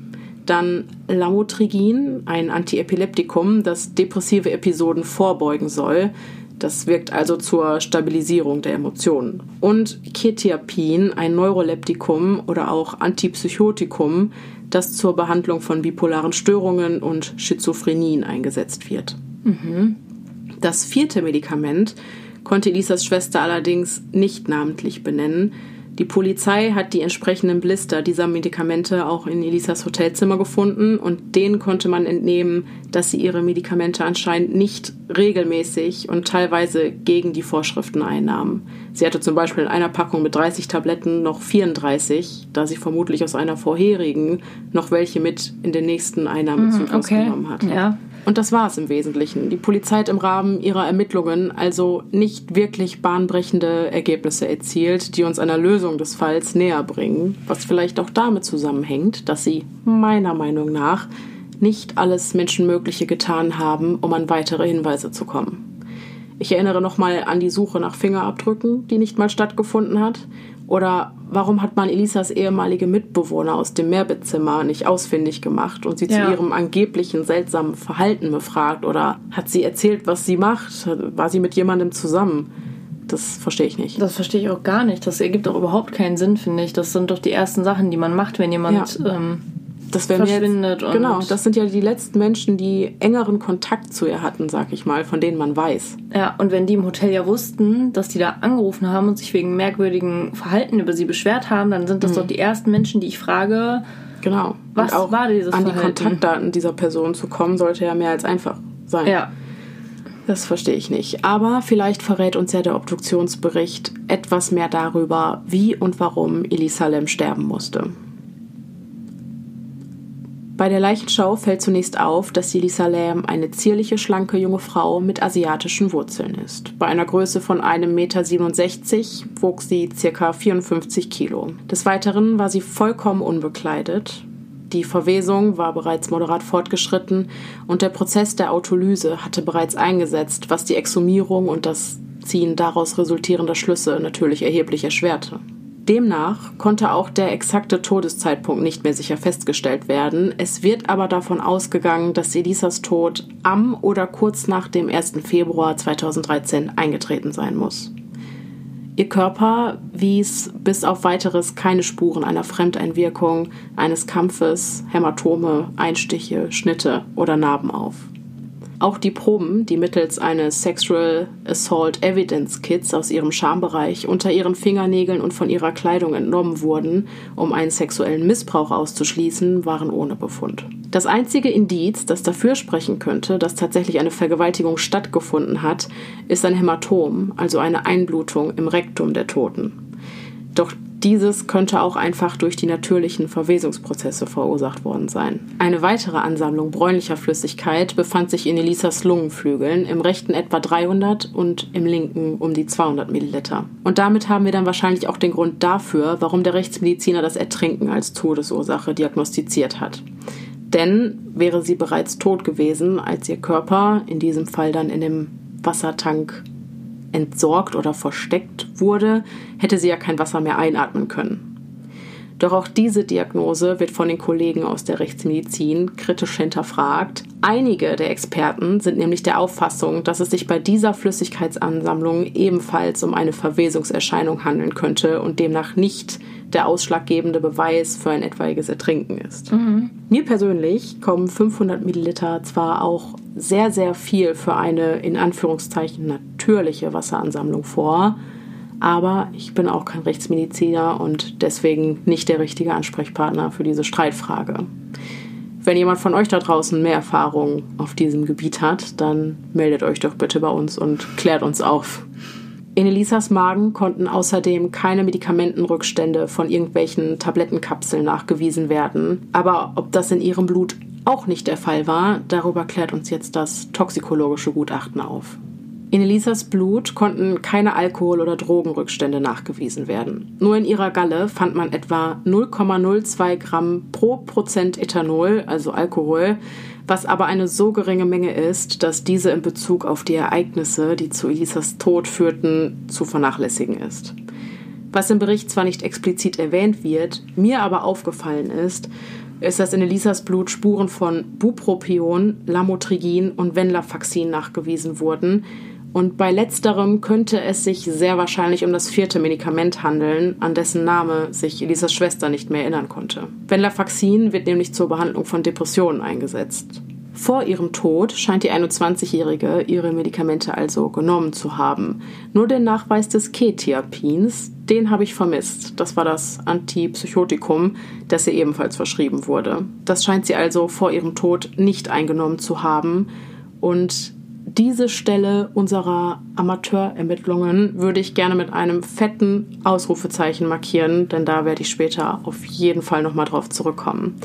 Dann Lamotrigin, ein Antiepileptikum, das depressive Episoden vorbeugen soll, das wirkt also zur Stabilisierung der Emotionen. Und Ketiapin, ein Neuroleptikum oder auch Antipsychotikum, das zur Behandlung von bipolaren Störungen und Schizophrenien eingesetzt wird. Mhm. Das vierte Medikament konnte Elisas Schwester allerdings nicht namentlich benennen, die Polizei hat die entsprechenden Blister dieser Medikamente auch in Elisas Hotelzimmer gefunden und denen konnte man entnehmen, dass sie ihre Medikamente anscheinend nicht regelmäßig und teilweise gegen die Vorschriften einnahmen. Sie hatte zum Beispiel in einer Packung mit 30 Tabletten noch 34, da sie vermutlich aus einer vorherigen noch welche mit in den nächsten Einnahmezyklus Mhm, okay. genommen hat. Ja. Und das war es im Wesentlichen. Die Polizei hat im Rahmen ihrer Ermittlungen also nicht wirklich bahnbrechende Ergebnisse erzielt, die uns einer Lösung des Falls näher bringen, was vielleicht auch damit zusammenhängt, dass sie meiner Meinung nach nicht alles Menschenmögliche getan haben, um an weitere Hinweise zu kommen. Ich erinnere nochmal an die Suche nach Fingerabdrücken, die nicht mal stattgefunden hat. Oder warum hat man Elisas ehemalige Mitbewohner aus dem Mehrbettzimmer nicht ausfindig gemacht und sie Ja. zu ihrem angeblichen seltsamen Verhalten befragt? Oder hat sie erzählt, was sie macht? War sie mit jemandem zusammen? Das verstehe ich nicht. Das verstehe ich auch gar nicht. Das ergibt auch überhaupt keinen Sinn, finde ich. Das sind doch die ersten Sachen, die man macht, wenn jemand. Ja. Ähm, Das verschwindet jetzt, Genau, das sind ja die letzten Menschen, die engeren Kontakt zu ihr hatten, sag ich mal, von denen man weiß. ja, und wenn die im Hotel ja wussten, dass die da angerufen haben und sich wegen merkwürdigen Verhalten über sie beschwert haben, dann sind das doch die ersten Menschen, die ich frage. Genau. Was Und auch war dieses an die Verhalten? Kontaktdaten dieser Person zu kommen, sollte ja mehr als einfach sein. Ja, Das verstehe ich nicht. Aber vielleicht verrät uns ja der Obduktionsbericht etwas mehr darüber, wie und warum Elisa Lem sterben musste. Bei der Leichenschau fällt zunächst auf, dass Elisa Lam eine zierliche, schlanke junge Frau mit asiatischen Wurzeln ist. Bei einer Größe von 1,67 Meter wog sie ca. 54 Kilo. Des Weiteren war sie vollkommen unbekleidet. Die Verwesung war bereits moderat fortgeschritten und der Prozess der Autolyse hatte bereits eingesetzt, was die Exhumierung und das Ziehen daraus resultierender Schlüsse natürlich erheblich erschwerte. Demnach konnte auch der exakte Todeszeitpunkt nicht mehr sicher festgestellt werden. Es wird aber davon ausgegangen, dass Elisas Tod am oder kurz nach dem 1. Februar 2013 eingetreten sein muss. Ihr Körper wies bis auf weiteres keine Spuren einer Fremdeinwirkung, eines Kampfes, Hämatome, Einstiche, Schnitte oder Narben auf. Auch die Proben, die mittels eines Sexual Assault Evidence Kits aus ihrem Schambereich unter ihren Fingernägeln und von ihrer Kleidung entnommen wurden, um einen sexuellen Missbrauch auszuschließen, waren ohne Befund. Das einzige Indiz, das dafür sprechen könnte, dass tatsächlich eine Vergewaltigung stattgefunden hat, ist ein Hämatom, also eine Einblutung im Rektum der Toten. Doch dieses könnte auch einfach durch die natürlichen Verwesungsprozesse verursacht worden sein. Eine weitere Ansammlung bräunlicher Flüssigkeit befand sich in Elisas Lungenflügeln, im rechten etwa 300 und im linken um die 200 Milliliter. Und damit haben wir dann wahrscheinlich auch den Grund dafür, warum der Rechtsmediziner das Ertrinken als Todesursache diagnostiziert hat. Denn wäre sie bereits tot gewesen, als ihr Körper, in diesem Fall dann in dem Wassertank entsorgt oder versteckt wurde, hätte sie ja kein Wasser mehr einatmen können. Doch auch diese Diagnose wird von den Kollegen aus der Rechtsmedizin kritisch hinterfragt. Einige der Experten sind nämlich der Auffassung, dass es sich bei dieser Flüssigkeitsansammlung ebenfalls um eine Verwesungserscheinung handeln könnte und demnach nicht der ausschlaggebende Beweis für ein etwaiges Ertrinken ist. Mhm. Mir persönlich kommen 500 Milliliter zwar auch sehr, sehr viel für eine in Anführungszeichen natürliche Wasseransammlung vor, aber ich bin auch kein Rechtsmediziner und deswegen nicht der richtige Ansprechpartner für diese Streitfrage. Wenn jemand von euch da draußen mehr Erfahrung auf diesem Gebiet hat, dann meldet euch doch bitte bei uns und klärt uns auf. In Elisas Magen konnten außerdem keine Medikamentenrückstände von irgendwelchen Tablettenkapseln nachgewiesen werden. Aber ob das in ihrem Blut auch nicht der Fall war, darüber klärt uns jetzt das toxikologische Gutachten auf. In Elisas Blut konnten keine Alkohol- oder Drogenrückstände nachgewiesen werden. Nur in ihrer Galle fand man etwa 0,02 Gramm pro Prozent Ethanol, also Alkohol, was aber eine so geringe Menge ist, dass diese in Bezug auf die Ereignisse, die zu Elisas Tod führten, zu vernachlässigen ist. Was im Bericht zwar nicht explizit erwähnt wird, mir aber aufgefallen ist, ist, dass in Elisas Blut Spuren von Bupropion, Lamotrigin und Venlafaxin nachgewiesen wurden, und bei letzterem könnte es sich sehr wahrscheinlich um das vierte Medikament handeln, an dessen Name sich Elisas Schwester nicht mehr erinnern konnte. Venlafaxin wird nämlich zur Behandlung von Depressionen eingesetzt. Vor ihrem Tod scheint die 21-Jährige ihre Medikamente also genommen zu haben. Nur den Nachweis des Ketiapins, den habe ich vermisst. Das war das Antipsychotikum, das ihr ebenfalls verschrieben wurde. Das scheint sie also vor ihrem Tod nicht eingenommen zu haben. Und diese Stelle unserer Amateurermittlungen würde ich gerne mit einem fetten Ausrufezeichen markieren, denn da werde ich später auf jeden Fall nochmal drauf zurückkommen.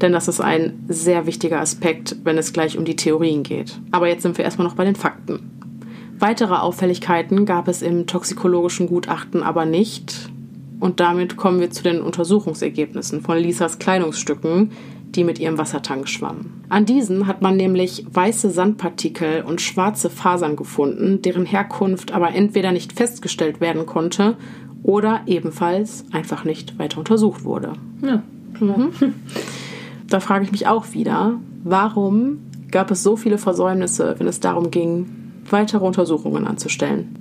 Denn das ist ein sehr wichtiger Aspekt, wenn es gleich um die Theorien geht. Aber jetzt sind wir erstmal noch bei den Fakten. Weitere Auffälligkeiten gab es im toxikologischen Gutachten aber nicht. Und damit kommen wir zu den Untersuchungsergebnissen von Lisas Kleidungsstücken, die mit ihrem Wassertank schwammen. An diesen hat man nämlich weiße Sandpartikel und schwarze Fasern gefunden, deren Herkunft aber entweder nicht festgestellt werden konnte oder ebenfalls einfach nicht weiter untersucht wurde. Ja. Mhm. Da frage ich mich auch wieder, warum gab es so viele Versäumnisse, wenn es darum ging, weitere Untersuchungen anzustellen?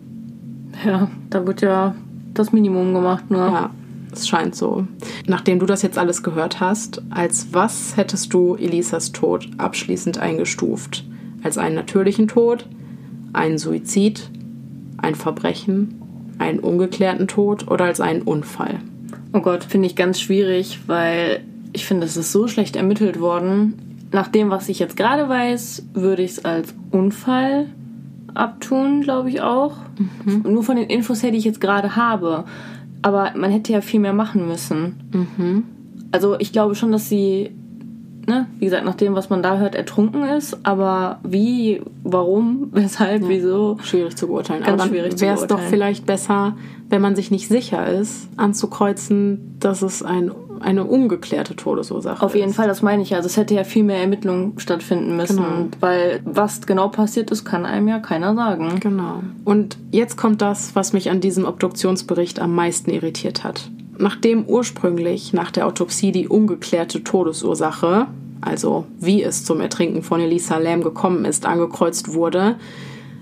Ja, da wird ja das Minimum gemacht, nur. Ja, es scheint so. Nachdem du das jetzt alles gehört hast, als was hättest du Elisas Tod abschließend eingestuft? Als einen natürlichen Tod, einen Suizid, ein Verbrechen, einen ungeklärten Tod oder als einen Unfall? Oh Gott, finde ich ganz schwierig, weil ich finde, es ist so schlecht ermittelt worden. Nach dem, was ich jetzt gerade weiß, würde ich es als Unfall abtun, glaube ich auch. Mhm. Nur von den Infos her, die ich jetzt gerade habe. Aber man hätte ja viel mehr machen müssen. Mhm. Also ich glaube schon, dass sie, ne, wie gesagt, nach dem, was man da hört, ertrunken ist. Aber wie, warum, *laughs* weshalb, ja. wieso? Schwierig zu beurteilen. Ganz aber schwierig wäre es doch vielleicht besser, wenn man sich nicht sicher ist, anzukreuzen, dass es ein eine ungeklärte Todesursache. Auf jeden ist. Fall, das meine ich ja. Also es hätte ja viel mehr Ermittlungen stattfinden müssen, genau. weil was genau passiert ist, kann einem ja keiner sagen. Genau. Und jetzt kommt das, was mich an diesem Obduktionsbericht am meisten irritiert hat. Nachdem ursprünglich nach der Autopsie die ungeklärte Todesursache, also wie es zum Ertrinken von Elisa Lam gekommen ist, angekreuzt wurde,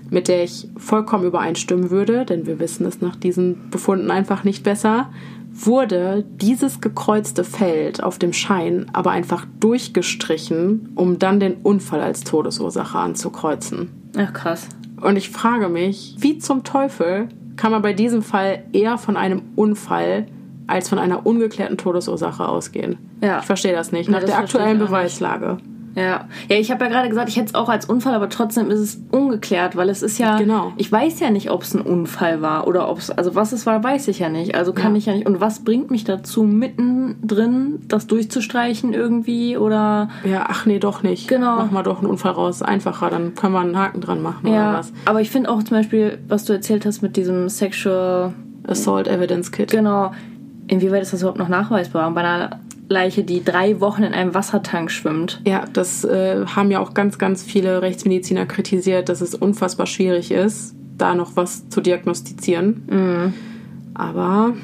mit der ich vollkommen übereinstimmen würde, denn wir wissen es nach diesen Befunden einfach nicht besser, wurde dieses gekreuzte Feld auf dem Schein aber einfach durchgestrichen, um dann den Unfall als Todesursache anzukreuzen. Ach krass. Und ich frage mich, wie zum Teufel kann man bei diesem Fall eher von einem Unfall als von einer ungeklärten Todesursache ausgehen? Ja. Ich verstehe das nicht. Nach ja, das der aktuellen Beweislage. Nicht. Ja, ja ich habe ja gerade gesagt, ich hätte es auch als Unfall, aber trotzdem ist es ungeklärt, weil es ist ja. Genau. Ich weiß ja nicht, ob es ein Unfall war oder ob es. Also, was es war, weiß ich ja nicht. Also kann ja. ich ja nicht. Und was bringt mich dazu, mittendrin das durchzustreichen irgendwie oder. Ja, ach nee, doch nicht. Genau. Machen wir doch einen Unfall raus. Einfacher, dann können wir einen Haken dran machen ja, oder was. Aber ich finde auch zum Beispiel, was du erzählt hast mit diesem Sexual. Assault Evidence Kit. Genau. Inwieweit ist das überhaupt noch nachweisbar? Bei einer Leiche, die drei Wochen in einem Wassertank schwimmt. Ja, das äh, haben ja auch ganz, ganz viele Rechtsmediziner kritisiert, dass es unfassbar schwierig ist, da noch was zu diagnostizieren. Mhm. Aber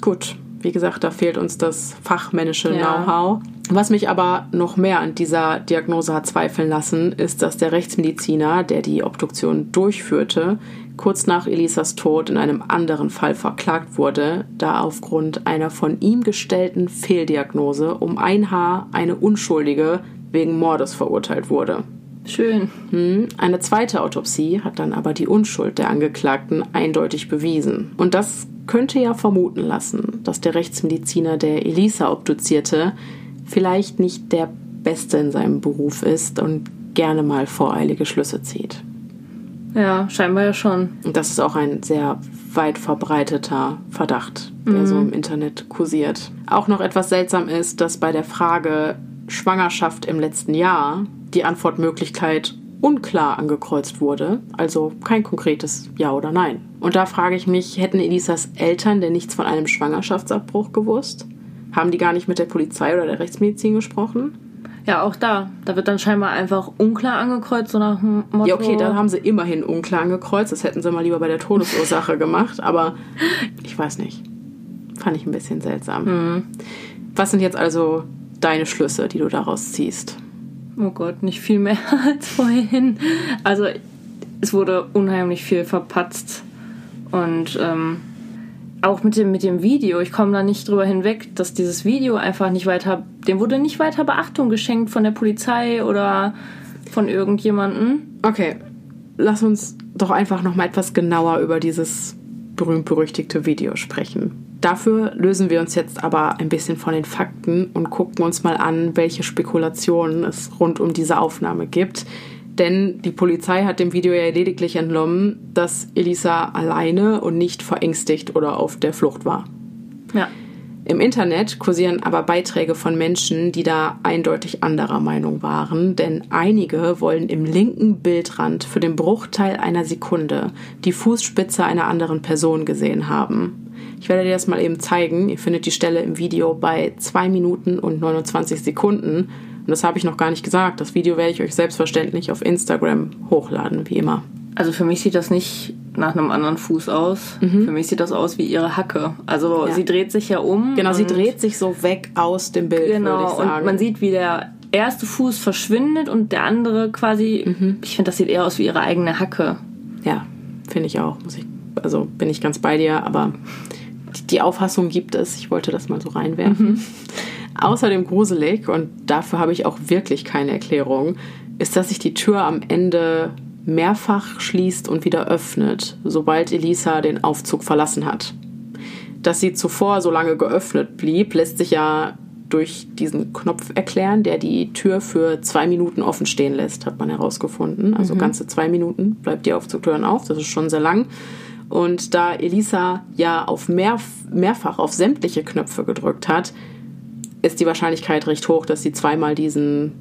gut, Wie gesagt, da fehlt uns das fachmännische ja. Know-how. Was mich aber noch mehr an dieser Diagnose hat zweifeln lassen, ist, dass der Rechtsmediziner, der die Obduktion durchführte, kurz nach Elisas Tod in einem anderen Fall verklagt wurde, da aufgrund einer von ihm gestellten Fehldiagnose um ein Haar eine Unschuldige wegen Mordes verurteilt wurde. Schön. Hm, eine zweite Autopsie hat dann aber die Unschuld der Angeklagten eindeutig bewiesen. Und das könnte ja vermuten lassen, dass der Rechtsmediziner, der Elisa obduzierte, vielleicht nicht der Beste in seinem Beruf ist und gerne mal voreilige Schlüsse zieht. Ja, scheinbar ja schon. Und das ist auch ein sehr weit verbreiteter Verdacht, der mhm. so im Internet kursiert. Auch noch etwas seltsam ist, dass bei der Frage Schwangerschaft im letzten Jahr die Antwortmöglichkeit unklar angekreuzt wurde, also kein konkretes Ja oder Nein. Und da frage ich mich, hätten Elisas Eltern denn nichts von einem Schwangerschaftsabbruch gewusst? Haben die gar nicht mit der Polizei oder der Rechtsmedizin gesprochen? Ja, auch da. Da wird dann scheinbar einfach unklar angekreuzt, so nach dem Motto. Ja, okay, da haben sie immerhin unklar angekreuzt. Das hätten sie mal lieber bei der Todesursache *laughs* gemacht. Aber ich weiß nicht. Fand ich ein bisschen seltsam. Mhm. Was sind jetzt also deine Schlüsse, die du daraus ziehst? Oh Gott, nicht viel mehr *laughs* als vorhin. Also es wurde unheimlich viel verpatzt. Und ähm, auch mit dem, mit dem Video, ich komme da nicht drüber hinweg, dass dieses Video einfach nicht weiter, dem wurde nicht weiter Beachtung geschenkt von der Polizei oder von irgendjemandem. Okay, lass uns doch einfach noch mal etwas genauer über dieses berühmt-berüchtigte Video sprechen. Dafür lösen wir uns jetzt aber ein bisschen von den Fakten und gucken uns mal an, welche Spekulationen es rund um diese Aufnahme gibt. Denn die Polizei hat dem Video ja lediglich entnommen, dass Elisa alleine und nicht verängstigt oder auf der Flucht war. Ja. Im Internet kursieren aber Beiträge von Menschen, die da eindeutig anderer Meinung waren, denn einige wollen im linken Bildrand für den Bruchteil einer Sekunde die Fußspitze einer anderen Person gesehen haben. Ich werde dir das mal eben zeigen. Ihr findet die Stelle im Video bei 2 Minuten und 29 Sekunden. Und das habe ich noch gar nicht gesagt. Das Video werde ich euch selbstverständlich auf Instagram hochladen, wie immer. Also für mich sieht das nicht nach einem anderen Fuß aus. Mhm. Für mich sieht das aus wie ihre Hacke. Also ja. sie dreht sich ja um. Genau, sie dreht sich so weg aus dem Bild. Genau, und man sieht, wie der erste Fuß verschwindet und der andere quasi. Mhm. Ich finde, das sieht eher aus wie ihre eigene Hacke. Ja, finde ich auch. Muss ich, also bin ich ganz bei dir, aber die Auffassung gibt es. Ich wollte das mal so reinwerfen. Mhm. Außerdem gruselig, und dafür habe ich auch wirklich keine Erklärung, ist, dass sich die Tür am Ende mehrfach schließt und wieder öffnet, sobald Elisa den Aufzug verlassen hat. Dass sie zuvor so lange geöffnet blieb, lässt sich ja durch diesen Knopf erklären, der die Tür für zwei Minuten offen stehen lässt, hat man herausgefunden. Also mhm. ganze zwei Minuten bleibt die Aufzugtüren auf, das ist schon sehr lang. Und da Elisa ja auf mehr, mehrfach auf sämtliche Knöpfe gedrückt hat, ist die Wahrscheinlichkeit recht hoch, dass sie zweimal diesen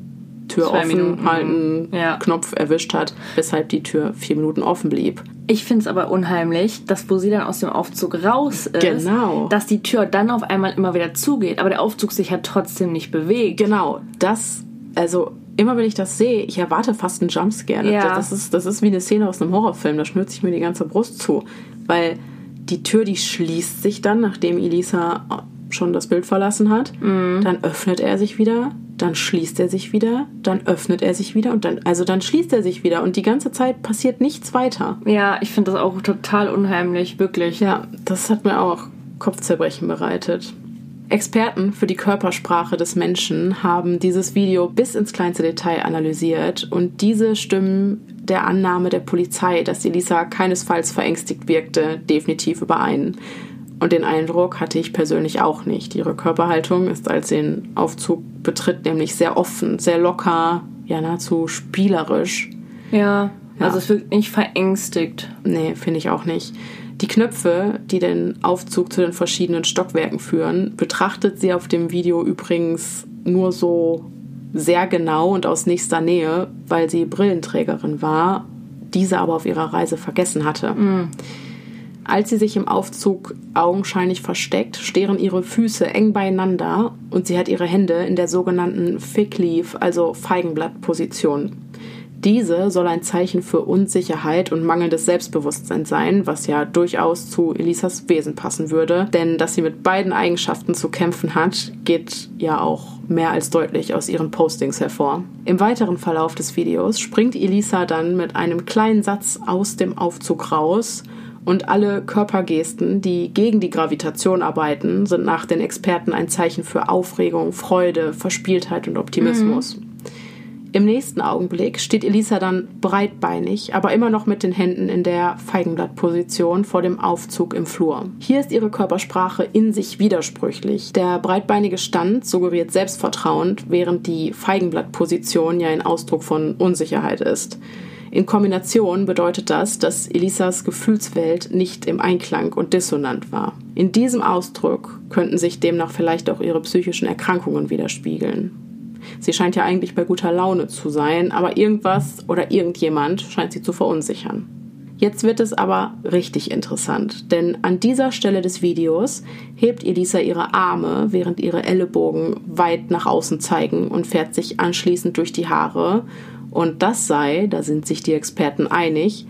Tür Zwei offen Minuten. halten ja. Knopf erwischt hat, weshalb die Tür vier Minuten offen blieb. Ich finde es aber unheimlich, dass wo sie dann aus dem Aufzug raus ist, genau. dass die Tür dann auf einmal immer wieder zugeht, aber der Aufzug sich ja trotzdem nicht bewegt. Genau, das, also immer wenn ich das sehe, ich erwarte fast einen Jumpscare. Ja. Das, ist, das ist wie eine Szene aus einem Horrorfilm, da schnürt sich mir die ganze Brust zu. Weil die Tür, die schließt sich dann, nachdem Elisa schon das Bild verlassen hat. Mhm. Dann öffnet er sich wieder, dann schließt er sich wieder, dann öffnet er sich wieder und dann, also dann schließt er sich wieder und die ganze Zeit passiert nichts weiter. Ja, ich finde das auch total unheimlich, wirklich. Ja, das hat mir auch Kopfzerbrechen bereitet. Experten für die Körpersprache des Menschen haben dieses Video bis ins kleinste Detail analysiert und diese stimmen der Annahme der Polizei, dass Elisa keinesfalls verängstigt wirkte, definitiv überein. Und den Eindruck hatte ich persönlich auch nicht. Ihre Körperhaltung ist, als sie den Aufzug betritt, nämlich sehr offen, sehr locker, ja nahezu spielerisch. Ja, ja. also es wirkt nicht verängstigt. Nee, finde ich auch nicht. Die Knöpfe, die den Aufzug zu den verschiedenen Stockwerken führen, betrachtet sie auf dem Video übrigens nur so sehr genau und aus nächster Nähe, weil sie Brillenträgerin war, diese aber auf ihrer Reise vergessen hatte. Mhm. Als sie sich im Aufzug augenscheinlich versteckt, stehren ihre Füße eng beieinander und sie hat ihre Hände in der sogenannten Fig Leaf, also Feigenblattposition. Diese soll ein Zeichen für Unsicherheit und mangelndes Selbstbewusstsein sein, was ja durchaus zu Elisas Wesen passen würde. Denn dass sie mit beiden Eigenschaften zu kämpfen hat, geht ja auch mehr als deutlich aus ihren Postings hervor. Im weiteren Verlauf des Videos springt Elisa dann mit einem kleinen Satz aus dem Aufzug raus und alle Körpergesten, die gegen die Gravitation arbeiten, sind nach den Experten ein Zeichen für Aufregung, Freude, Verspieltheit und Optimismus. Mhm. Im nächsten Augenblick steht Elisa dann breitbeinig, aber immer noch mit den Händen in der Feigenblattposition vor dem Aufzug im Flur. Hier ist ihre Körpersprache in sich widersprüchlich. Der breitbeinige Stand suggeriert Selbstvertrauen, während die Feigenblattposition ja ein Ausdruck von Unsicherheit ist. In Kombination bedeutet das, dass Elisas Gefühlswelt nicht im Einklang und dissonant war. In diesem Ausdruck könnten sich demnach vielleicht auch ihre psychischen Erkrankungen widerspiegeln. Sie scheint ja eigentlich bei guter Laune zu sein, aber irgendwas oder irgendjemand scheint sie zu verunsichern. Jetzt wird es aber richtig interessant, denn an dieser Stelle des Videos hebt Elisa ihre Arme, während ihre Ellenbogen weit nach außen zeigen und fährt sich anschließend durch die Haare und das sei, da sind sich die Experten einig,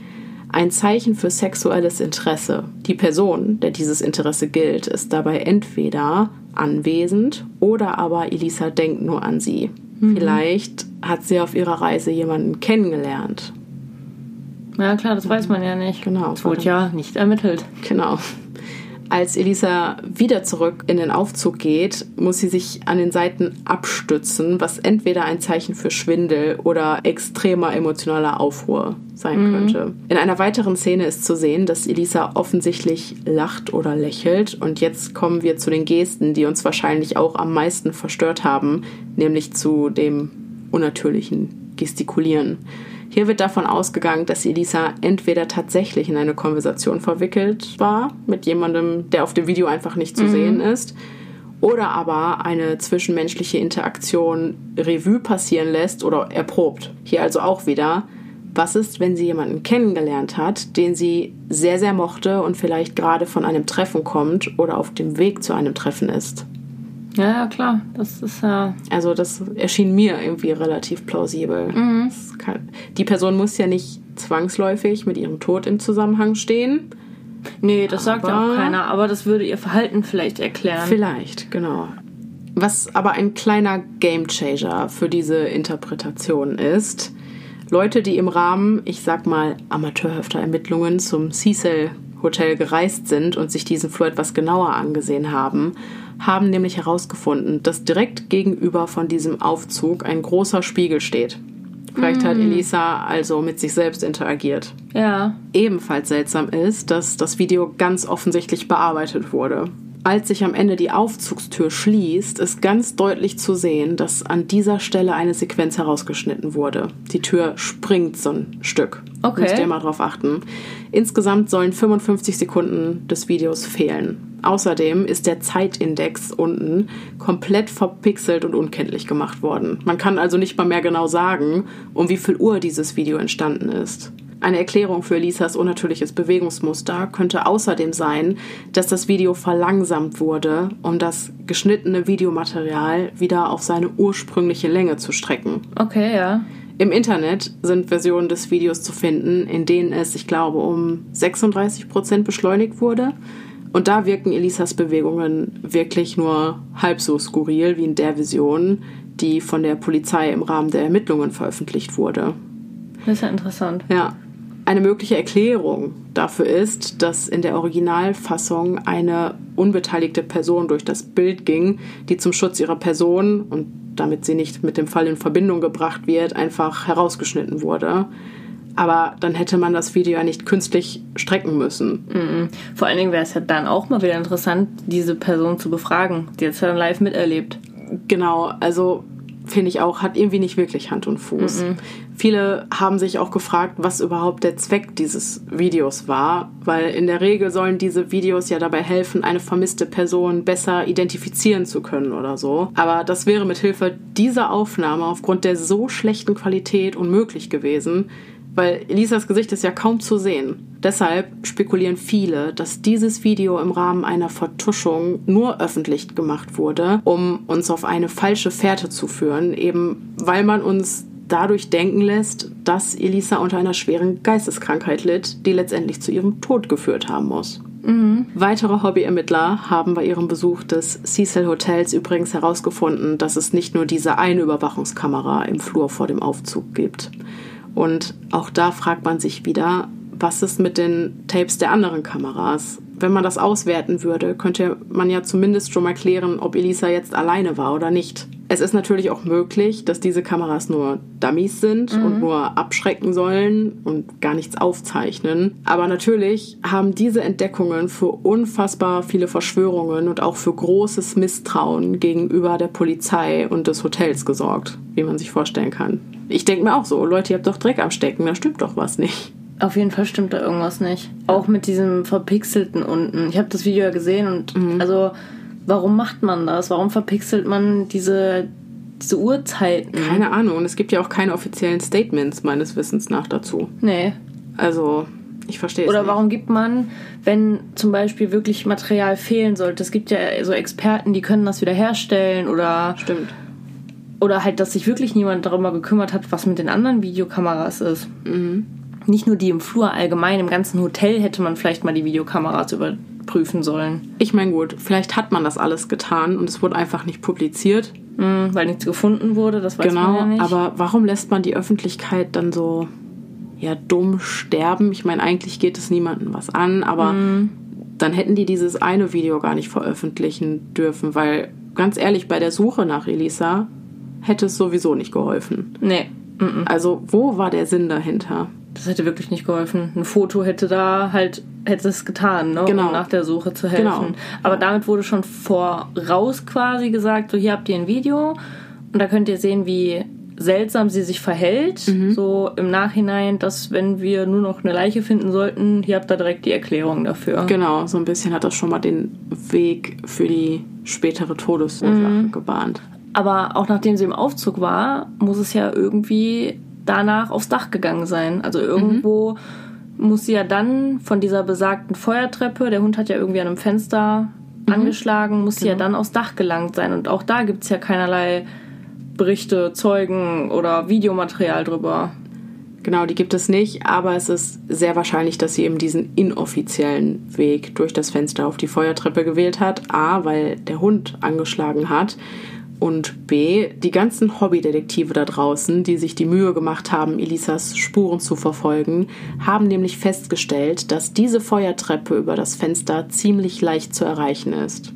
ein Zeichen für sexuelles Interesse. Die Person, der dieses Interesse gilt, ist dabei entweder anwesend oder aber Elisa denkt nur an sie. Mhm. Vielleicht hat sie auf ihrer Reise jemanden kennengelernt. Ja, klar, das weiß man ja nicht. Genau. Es wurde ja nicht ermittelt. Genau. Als Elisa wieder zurück in den Aufzug geht, muss sie sich an den Seiten abstützen, was entweder ein Zeichen für Schwindel oder extremer emotionaler Aufruhr sein mhm. könnte. In einer weiteren Szene ist zu sehen, dass Elisa offensichtlich lacht oder lächelt. Und jetzt kommen wir zu den Gesten, die uns wahrscheinlich auch am meisten verstört haben, nämlich zu dem unnatürlichen Gestikulieren. Hier wird davon ausgegangen, dass Elisa entweder tatsächlich in eine Konversation verwickelt war mit jemandem, der auf dem Video einfach nicht zu mhm. sehen ist, oder aber eine zwischenmenschliche Interaktion Revue passieren lässt oder erprobt. Hier also auch wieder, was ist, wenn sie jemanden kennengelernt hat, den sie sehr, sehr mochte und vielleicht gerade von einem Treffen kommt oder auf dem Weg zu einem Treffen ist? Ja, ja, klar. Das ist ja. Also, das erschien mir irgendwie relativ plausibel. Mhm. Kann, die Person muss ja nicht zwangsläufig mit ihrem Tod im Zusammenhang stehen. Nee, das sagt ja auch keiner, aber das würde ihr Verhalten vielleicht erklären. Vielleicht, genau. Was aber ein kleiner Gamechanger für diese Interpretation ist, Leute, die im Rahmen, ich sag mal, amateurhafter Ermittlungen zum Cecil Hotel gereist sind und sich diesen Flur etwas genauer angesehen haben, haben nämlich herausgefunden, dass direkt gegenüber von diesem Aufzug ein großer Spiegel steht. Vielleicht hat mm. Elisa also mit sich selbst interagiert. Ja. Ebenfalls seltsam ist, dass das Video ganz offensichtlich bearbeitet wurde. Als sich am Ende die Aufzugstür schließt, ist ganz deutlich zu sehen, dass an dieser Stelle eine Sequenz herausgeschnitten wurde. Die Tür springt so ein Stück. Okay. Müsst ihr mal drauf achten. Insgesamt sollen 55 Sekunden des Videos fehlen. Außerdem ist der Zeitindex unten komplett verpixelt und unkenntlich gemacht worden. Man kann also nicht mal mehr genau sagen, um wie viel Uhr dieses Video entstanden ist. Eine Erklärung für Lisas unnatürliches Bewegungsmuster könnte außerdem sein, dass das Video verlangsamt wurde, um das geschnittene Videomaterial wieder auf seine ursprüngliche Länge zu strecken. Okay, ja. Im Internet sind Versionen des Videos zu finden, in denen es, ich glaube, um 36 Prozent beschleunigt wurde. Und da wirken Elisas Bewegungen wirklich nur halb so skurril wie in der Version, die von der Polizei im Rahmen der Ermittlungen veröffentlicht wurde. Das ist ja interessant. Ja. Eine mögliche Erklärung dafür ist, dass in der Originalfassung eine unbeteiligte Person durch das Bild ging, die zum Schutz ihrer Person und damit sie nicht mit dem Fall in Verbindung gebracht wird, einfach herausgeschnitten wurde. Aber dann hätte man das Video ja nicht künstlich strecken müssen. Mhm. Vor allen Dingen wäre es ja dann auch mal wieder interessant, diese Person zu befragen, die jetzt dann live miterlebt. Genau, also finde ich auch, hat irgendwie nicht wirklich Hand und Fuß. Mhm. Viele haben sich auch gefragt, was überhaupt der Zweck dieses Videos war, weil in der Regel sollen diese Videos ja dabei helfen, eine vermisste Person besser identifizieren zu können oder so. Aber das wäre mit Hilfe dieser Aufnahme aufgrund der so schlechten Qualität unmöglich gewesen, weil Elisas Gesicht ist ja kaum zu sehen. Deshalb spekulieren viele, dass dieses Video im Rahmen einer Vertuschung nur öffentlich gemacht wurde, um uns auf eine falsche Fährte zu führen, eben weil man uns dadurch denken lässt, dass Elisa unter einer schweren Geisteskrankheit litt, die letztendlich zu ihrem Tod geführt haben muss. Mhm. Weitere Hobbyermittler haben bei ihrem Besuch des Cecil Hotels übrigens herausgefunden, dass es nicht nur diese eine Überwachungskamera im Flur vor dem Aufzug gibt. Und auch da fragt man sich wieder, was ist mit den Tapes der anderen Kameras? Wenn man das auswerten würde, könnte man ja zumindest schon mal klären, ob Elisa jetzt alleine war oder nicht. Es ist natürlich auch möglich, dass diese Kameras nur Dummies sind mhm. und nur abschrecken sollen und gar nichts aufzeichnen. Aber natürlich haben diese Entdeckungen für unfassbar viele Verschwörungen und auch für großes Misstrauen gegenüber der Polizei und des Hotels gesorgt, wie man sich vorstellen kann. Ich denke mir auch so, Leute, ihr habt doch Dreck am Stecken, da stimmt doch was nicht. Auf jeden Fall stimmt da irgendwas nicht. Auch mit diesem verpixelten unten. Ich habe das Video ja gesehen und mhm. also warum macht man das? Warum verpixelt man diese, diese Uhrzeiten? Keine Ahnung. Und es gibt ja auch keine offiziellen Statements meines Wissens nach dazu. Nee. Also, ich verstehe es Oder nicht. warum gibt man, wenn zum Beispiel wirklich Material fehlen sollte, es gibt ja so Experten, die können das wieder herstellen oder. Stimmt. Oder halt, dass sich wirklich niemand darüber gekümmert hat, was mit den anderen Videokameras ist. Mhm. Nicht nur die im Flur, allgemein im ganzen Hotel hätte man vielleicht mal die Videokameras über prüfen sollen. Ich meine, gut, vielleicht hat man das alles getan und es wurde einfach nicht publiziert. Mhm, weil nichts gefunden wurde, das weiß genau, man ja nicht. Aber warum lässt man die Öffentlichkeit dann so ja dumm sterben? Ich meine, eigentlich geht es niemandem was an, aber mhm. dann hätten die dieses eine Video gar nicht veröffentlichen dürfen, weil ganz ehrlich, bei der Suche nach Elisa hätte es sowieso nicht geholfen. Nee. Also, wo war der Sinn dahinter? Das hätte wirklich nicht geholfen. Ein Foto hätte da halt, hätte es getan, ne? Genau. um nach der Suche zu helfen. Genau. Aber damit wurde schon voraus quasi gesagt, so hier habt ihr ein Video und da könnt ihr sehen, wie seltsam sie sich verhält. Mhm. So im Nachhinein, dass wenn wir nur noch eine Leiche finden sollten, hier habt ihr direkt die Erklärung dafür. Genau, so ein bisschen hat das schon mal den Weg für die spätere Todesursache mhm. gebahnt. Aber auch nachdem sie im Aufzug war, muss es ja irgendwie danach aufs Dach gegangen sein. Also irgendwo mhm. muss sie ja dann von dieser besagten Feuertreppe, der Hund hat ja irgendwie an einem Fenster mhm. angeschlagen, muss genau. sie ja genau. dann aufs Dach gelangt sein. Und auch da gibt es ja keinerlei Berichte, Zeugen oder Videomaterial drüber. Genau, die gibt es nicht, aber es ist sehr wahrscheinlich, dass sie eben diesen inoffiziellen Weg durch das Fenster auf die Feuertreppe gewählt hat. A, weil der Hund angeschlagen hat und B, die ganzen Hobbydetektive da draußen, die sich die Mühe gemacht haben, Elisas Spuren zu verfolgen, haben nämlich festgestellt, dass diese Feuertreppe über das Fenster ziemlich leicht zu erreichen ist.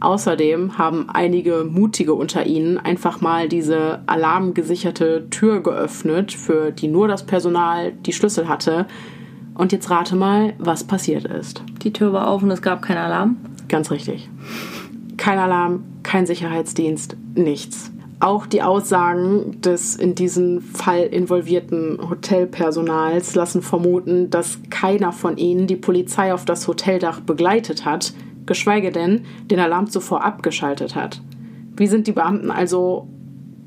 Außerdem haben einige Mutige unter ihnen einfach mal diese alarmgesicherte Tür geöffnet, für die nur das Personal die Schlüssel hatte. Und jetzt rate mal, was passiert ist. Die Tür war auf und es gab keinen Alarm? Ganz richtig. Kein Alarm, kein Sicherheitsdienst, nichts. Auch die Aussagen des in diesem Fall involvierten Hotelpersonals lassen vermuten, dass keiner von ihnen die Polizei auf das Hoteldach begleitet hat, geschweige denn den Alarm zuvor abgeschaltet hat. Wie sind die Beamten also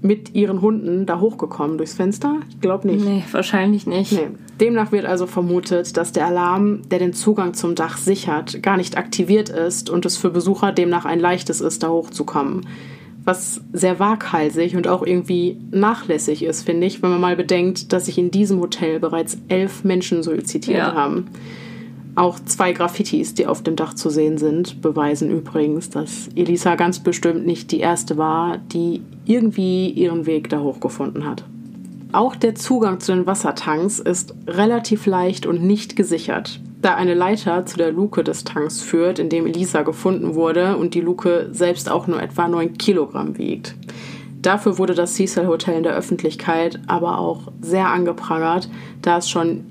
mit ihren Hunden da hochgekommen durchs Fenster? Ich glaube nicht. Nee, wahrscheinlich nicht. Nee. Demnach wird also vermutet, dass der Alarm, der den Zugang zum Dach sichert, gar nicht aktiviert ist und es für Besucher demnach ein leichtes ist, da hochzukommen. Was sehr waghalsig und auch irgendwie nachlässig ist, finde ich, wenn man mal bedenkt, dass sich in diesem Hotel bereits elf Menschen suizidiert ja. haben. Auch zwei Graffitis, die auf dem Dach zu sehen sind, beweisen übrigens, dass Elisa ganz bestimmt nicht die erste war, die irgendwie ihren Weg da hochgefunden hat. Auch der Zugang zu den Wassertanks ist relativ leicht und nicht gesichert, da eine Leiter zu der Luke des Tanks führt, in dem Elisa gefunden wurde und die Luke selbst auch nur etwa 9 Kilogramm wiegt. Dafür wurde das Cecil Hotel in der Öffentlichkeit aber auch sehr angeprangert, da es schon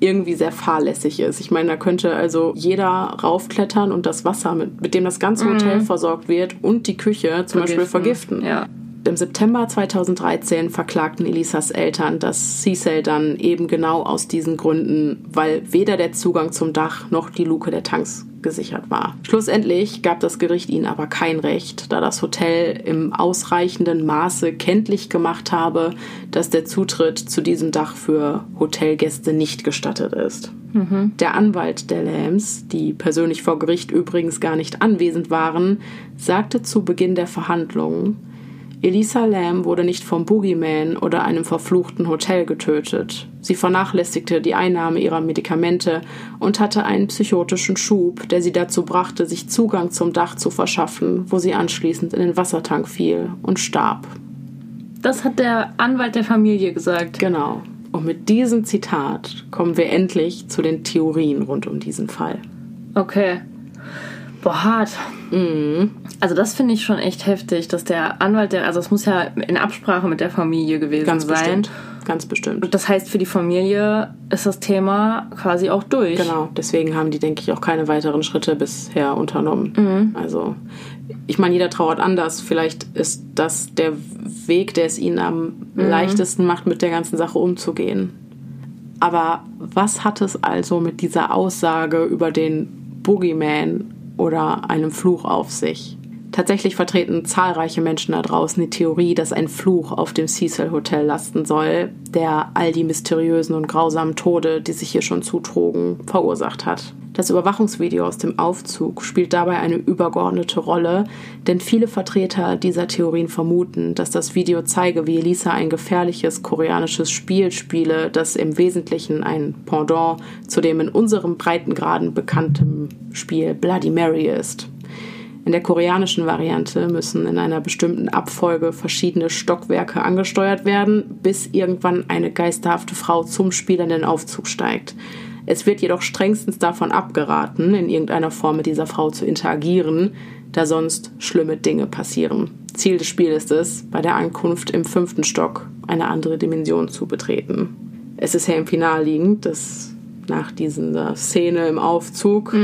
irgendwie sehr fahrlässig ist. Ich meine, da könnte also jeder raufklettern und das Wasser, mit, mit dem das ganze. Hotel mhm. versorgt wird und die Küche zum vergiften. Beispiel vergiften. Ja. Im September 2013 verklagten Elisas Eltern das Cecil dann eben genau aus diesen Gründen, weil weder der Zugang zum Dach noch die Luke der Tanks gesichert war. Schlussendlich gab das Gericht ihnen aber kein Recht, da das Hotel im ausreichenden Maße kenntlich gemacht habe, dass der Zutritt zu diesem Dach für Hotelgäste nicht gestattet ist. Mhm. Der Anwalt der Lambs, die persönlich vor Gericht übrigens gar nicht anwesend waren, sagte zu Beginn der Verhandlungen, Elisa Lam wurde nicht vom Boogeyman oder einem verfluchten Hotel getötet. Sie vernachlässigte die Einnahme ihrer Medikamente und hatte einen psychotischen Schub, der sie dazu brachte, sich Zugang zum Dach zu verschaffen, wo sie anschließend in den Wassertank fiel und starb. Das hat der Anwalt der Familie gesagt. Genau. Und mit diesem Zitat kommen wir endlich zu den Theorien rund um diesen Fall. Okay. Boah, hart. Mhm. Also das finde ich schon echt heftig, dass der Anwalt, der, also es muss ja in Absprache mit der Familie gewesen Ganz sein. bestimmt. Ganz bestimmt. Und das heißt, für die Familie ist das Thema quasi auch durch. Genau, deswegen haben die, denke ich, auch keine weiteren Schritte bisher unternommen. Mhm. Also, ich meine, jeder trauert anders. Vielleicht ist das der Weg, der es ihnen am Mhm. leichtesten macht, mit der ganzen Sache umzugehen. Aber was hat es also mit dieser Aussage über den Boogeyman oder einem Fluch auf sich? Tatsächlich vertreten zahlreiche Menschen da draußen die Theorie, dass ein Fluch auf dem Cecil Hotel lasten soll, der all die mysteriösen und grausamen Tode, die sich hier schon zutrugen, verursacht hat. Das Überwachungsvideo aus dem Aufzug spielt dabei eine übergeordnete Rolle, denn viele Vertreter dieser Theorien vermuten, dass das Video zeige, wie Elisa ein gefährliches koreanisches Spiel spiele, das im Wesentlichen ein Pendant zu dem in unserem Breitengraden bekannten Spiel Bloody Mary ist. In der koreanischen Variante müssen in einer bestimmten Abfolge verschiedene Stockwerke angesteuert werden, bis irgendwann eine geisterhafte Frau zum Spiel in den Aufzug steigt. Es wird jedoch strengstens davon abgeraten, in irgendeiner Form mit dieser Frau zu interagieren, da sonst schlimme Dinge passieren. Ziel des Spiels ist es, bei der Ankunft im fünften Stock eine andere Dimension zu betreten. Es ist ja im Finale liegend, dass nach dieser Szene im Aufzug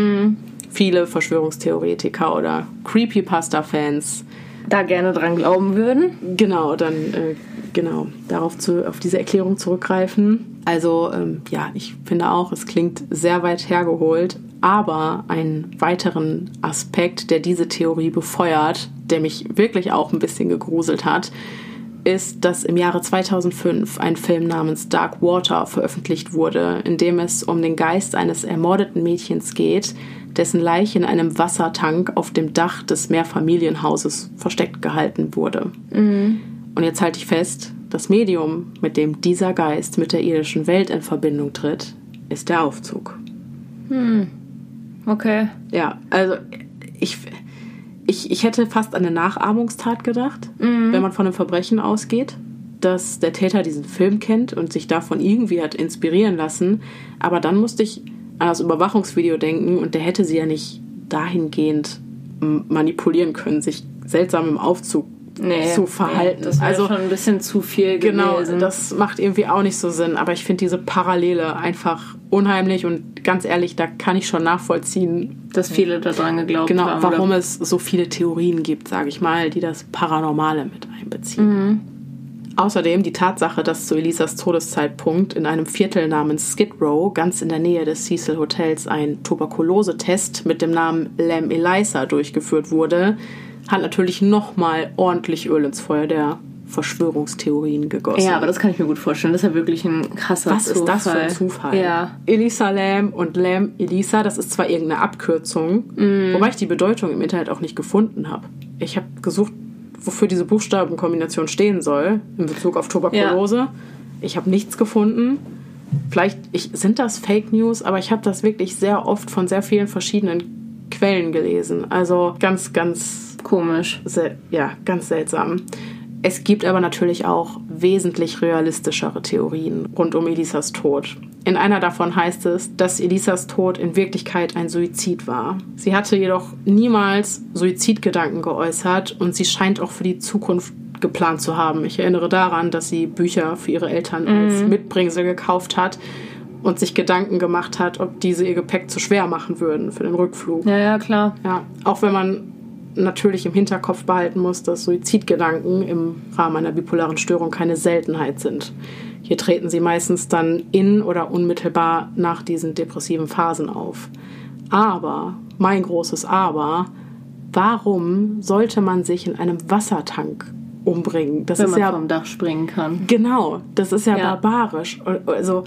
viele Verschwörungstheoretiker oder Creepypasta-Fans Da gerne dran glauben würden. genau dann äh, genau darauf zu auf diese Erklärung zurückgreifen. Also ähm, ja, ich finde auch, es klingt sehr weit hergeholt, aber einen weiteren Aspekt, der diese Theorie befeuert, der mich wirklich auch ein bisschen gegruselt hat, ist, dass im Jahre 2005 ein Film namens Dark Water veröffentlicht wurde, in dem es um den Geist eines ermordeten Mädchens geht, dessen Leiche in einem Wassertank auf dem Dach des Mehrfamilienhauses versteckt gehalten wurde. Und jetzt halte ich fest, das Medium, mit dem dieser Geist mit der irdischen Welt in Verbindung tritt, ist der Aufzug. Okay. Ja, also ich, ich, ich hätte fast an eine Nachahmungstat gedacht, wenn man von einem Verbrechen ausgeht, dass der Täter diesen Film kennt und sich davon irgendwie hat inspirieren lassen. Aber dann musste ich an das Überwachungsvideo denken und der hätte sie ja nicht dahingehend manipulieren können, sich seltsam im Aufzug zu verhalten. Nee, das wäre also schon ein bisschen zu viel Genau, gewesen. das macht irgendwie auch nicht so Sinn. Aber ich finde diese Parallele einfach unheimlich und ganz ehrlich, da kann ich schon nachvollziehen, dass viele daran geglaubt genau, haben. warum oder? es so viele Theorien gibt, sage ich mal, die das Paranormale mit einbeziehen. Außerdem die Tatsache, dass zu Elisas Todeszeitpunkt in einem Viertel namens Skid Row, ganz in der Nähe des Cecil Hotels, ein Tuberkulosetest mit dem Namen Lam Elisa durchgeführt wurde, hat natürlich nochmal ordentlich Öl ins Feuer der Verschwörungstheorien gegossen. Ja, aber das kann ich mir gut vorstellen. Das ist ja wirklich ein krasser Was Zufall. ist das für ein Zufall? Ja. Elisa Lam und Lam Elisa, das ist zwar irgendeine Abkürzung, wobei ich die Bedeutung im Internet auch nicht gefunden habe. Ich habe gesucht, wofür diese Buchstabenkombination stehen soll in Bezug auf Tuberkulose. Ich habe nichts gefunden. Vielleicht ich, sind das Fake News, aber ich habe das wirklich sehr oft von sehr vielen verschiedenen Quellen gelesen. Also ganz, ganz Komisch. ja, ganz seltsam. Es gibt aber natürlich auch wesentlich realistischere Theorien rund um Elisas Tod. In einer davon heißt es, dass Elisas Tod in Wirklichkeit ein Suizid war. Sie hatte jedoch niemals Suizidgedanken geäußert und sie scheint auch für die Zukunft geplant zu haben. Ich erinnere daran, dass sie Bücher für ihre Eltern als Mitbringsel gekauft hat und sich Gedanken gemacht hat, ob diese ihr Gepäck zu schwer machen würden für den Rückflug. Ja, ja, klar. Ja, auch wenn man natürlich im Hinterkopf behalten muss, dass Suizidgedanken im Rahmen einer bipolaren Störung keine Seltenheit sind. Hier treten sie meistens dann in oder unmittelbar nach diesen depressiven Phasen auf. Aber, mein großes Aber, warum sollte man sich in einem Wassertank umbringen? Das Wenn ist man ja vom Dach springen kann. Genau, das ist ja, Ja. barbarisch. Also,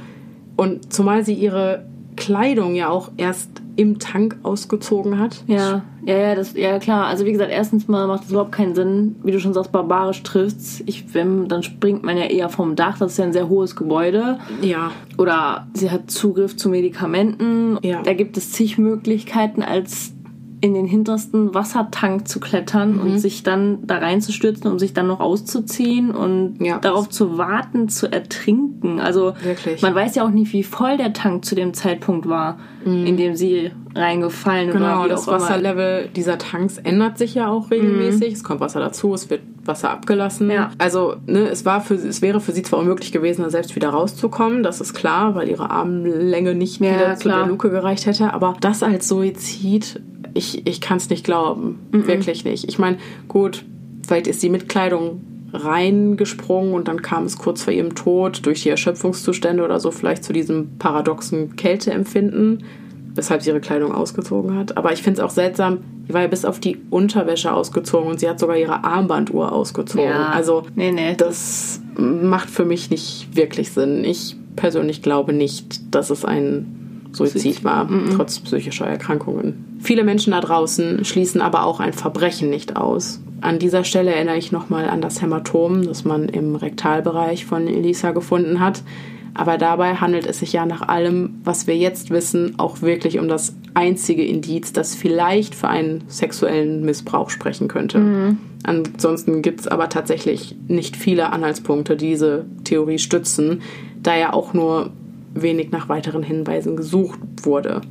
und zumal sie ihre Kleidung ja auch erst im Tank ausgezogen hat. Ja, ja, ja, das, ja klar. Also wie gesagt, erstens mal macht es überhaupt keinen Sinn, wie du schon sagst, barbarisch triffst. Ich, wenn, dann springt man ja eher vom Dach. Das ist ja ein sehr hohes Gebäude. Ja. Oder sie hat Zugriff zu Medikamenten. Ja. Da gibt es zig Möglichkeiten, als in den hintersten Wassertank zu klettern Mhm. und sich dann da reinzustürzen, um sich dann noch auszuziehen und Ja. darauf zu warten, zu ertrinken. Also Wirklich. man weiß ja auch nicht, wie voll der Tank zu dem Zeitpunkt war, in dem sie reingefallen Genau, oder wie das auch immer. Wasserlevel dieser Tanks ändert sich ja auch regelmäßig. Es kommt Wasser dazu, es wird Wasser abgelassen. Ja. Also ne, es, war für, es wäre für sie zwar unmöglich gewesen, da selbst wieder rauszukommen, das ist klar, weil ihre Armlänge nicht Ja, wieder zu der Luke gereicht hätte. Aber das als Suizid, ich, ich kann es nicht glauben. Wirklich nicht. Ich meine, gut, vielleicht ist sie mit Kleidung reingesprungen und dann kam es kurz vor ihrem Tod durch die Erschöpfungszustände oder so vielleicht zu diesem paradoxen Kälteempfinden, weshalb sie ihre Kleidung ausgezogen hat. Aber ich finde es auch seltsam, die war ja bis auf die Unterwäsche ausgezogen und sie hat sogar ihre Armbanduhr ausgezogen. Ja. Also Nee, nee. das macht für mich nicht wirklich Sinn. Ich persönlich glaube nicht, dass es ein Suizid war, trotz psychischer Erkrankungen. Viele Menschen da draußen schließen aber auch ein Verbrechen nicht aus. An dieser Stelle erinnere ich nochmal an das Hämatom, das man im Rektalbereich von Elisa gefunden hat. Aber dabei handelt es sich ja nach allem, was wir jetzt wissen, auch wirklich um das einzige Indiz, das vielleicht für einen sexuellen Missbrauch sprechen könnte. Ansonsten gibt es aber tatsächlich nicht viele Anhaltspunkte, die diese Theorie stützen, da ja auch nur wenig nach weiteren Hinweisen gesucht wurde.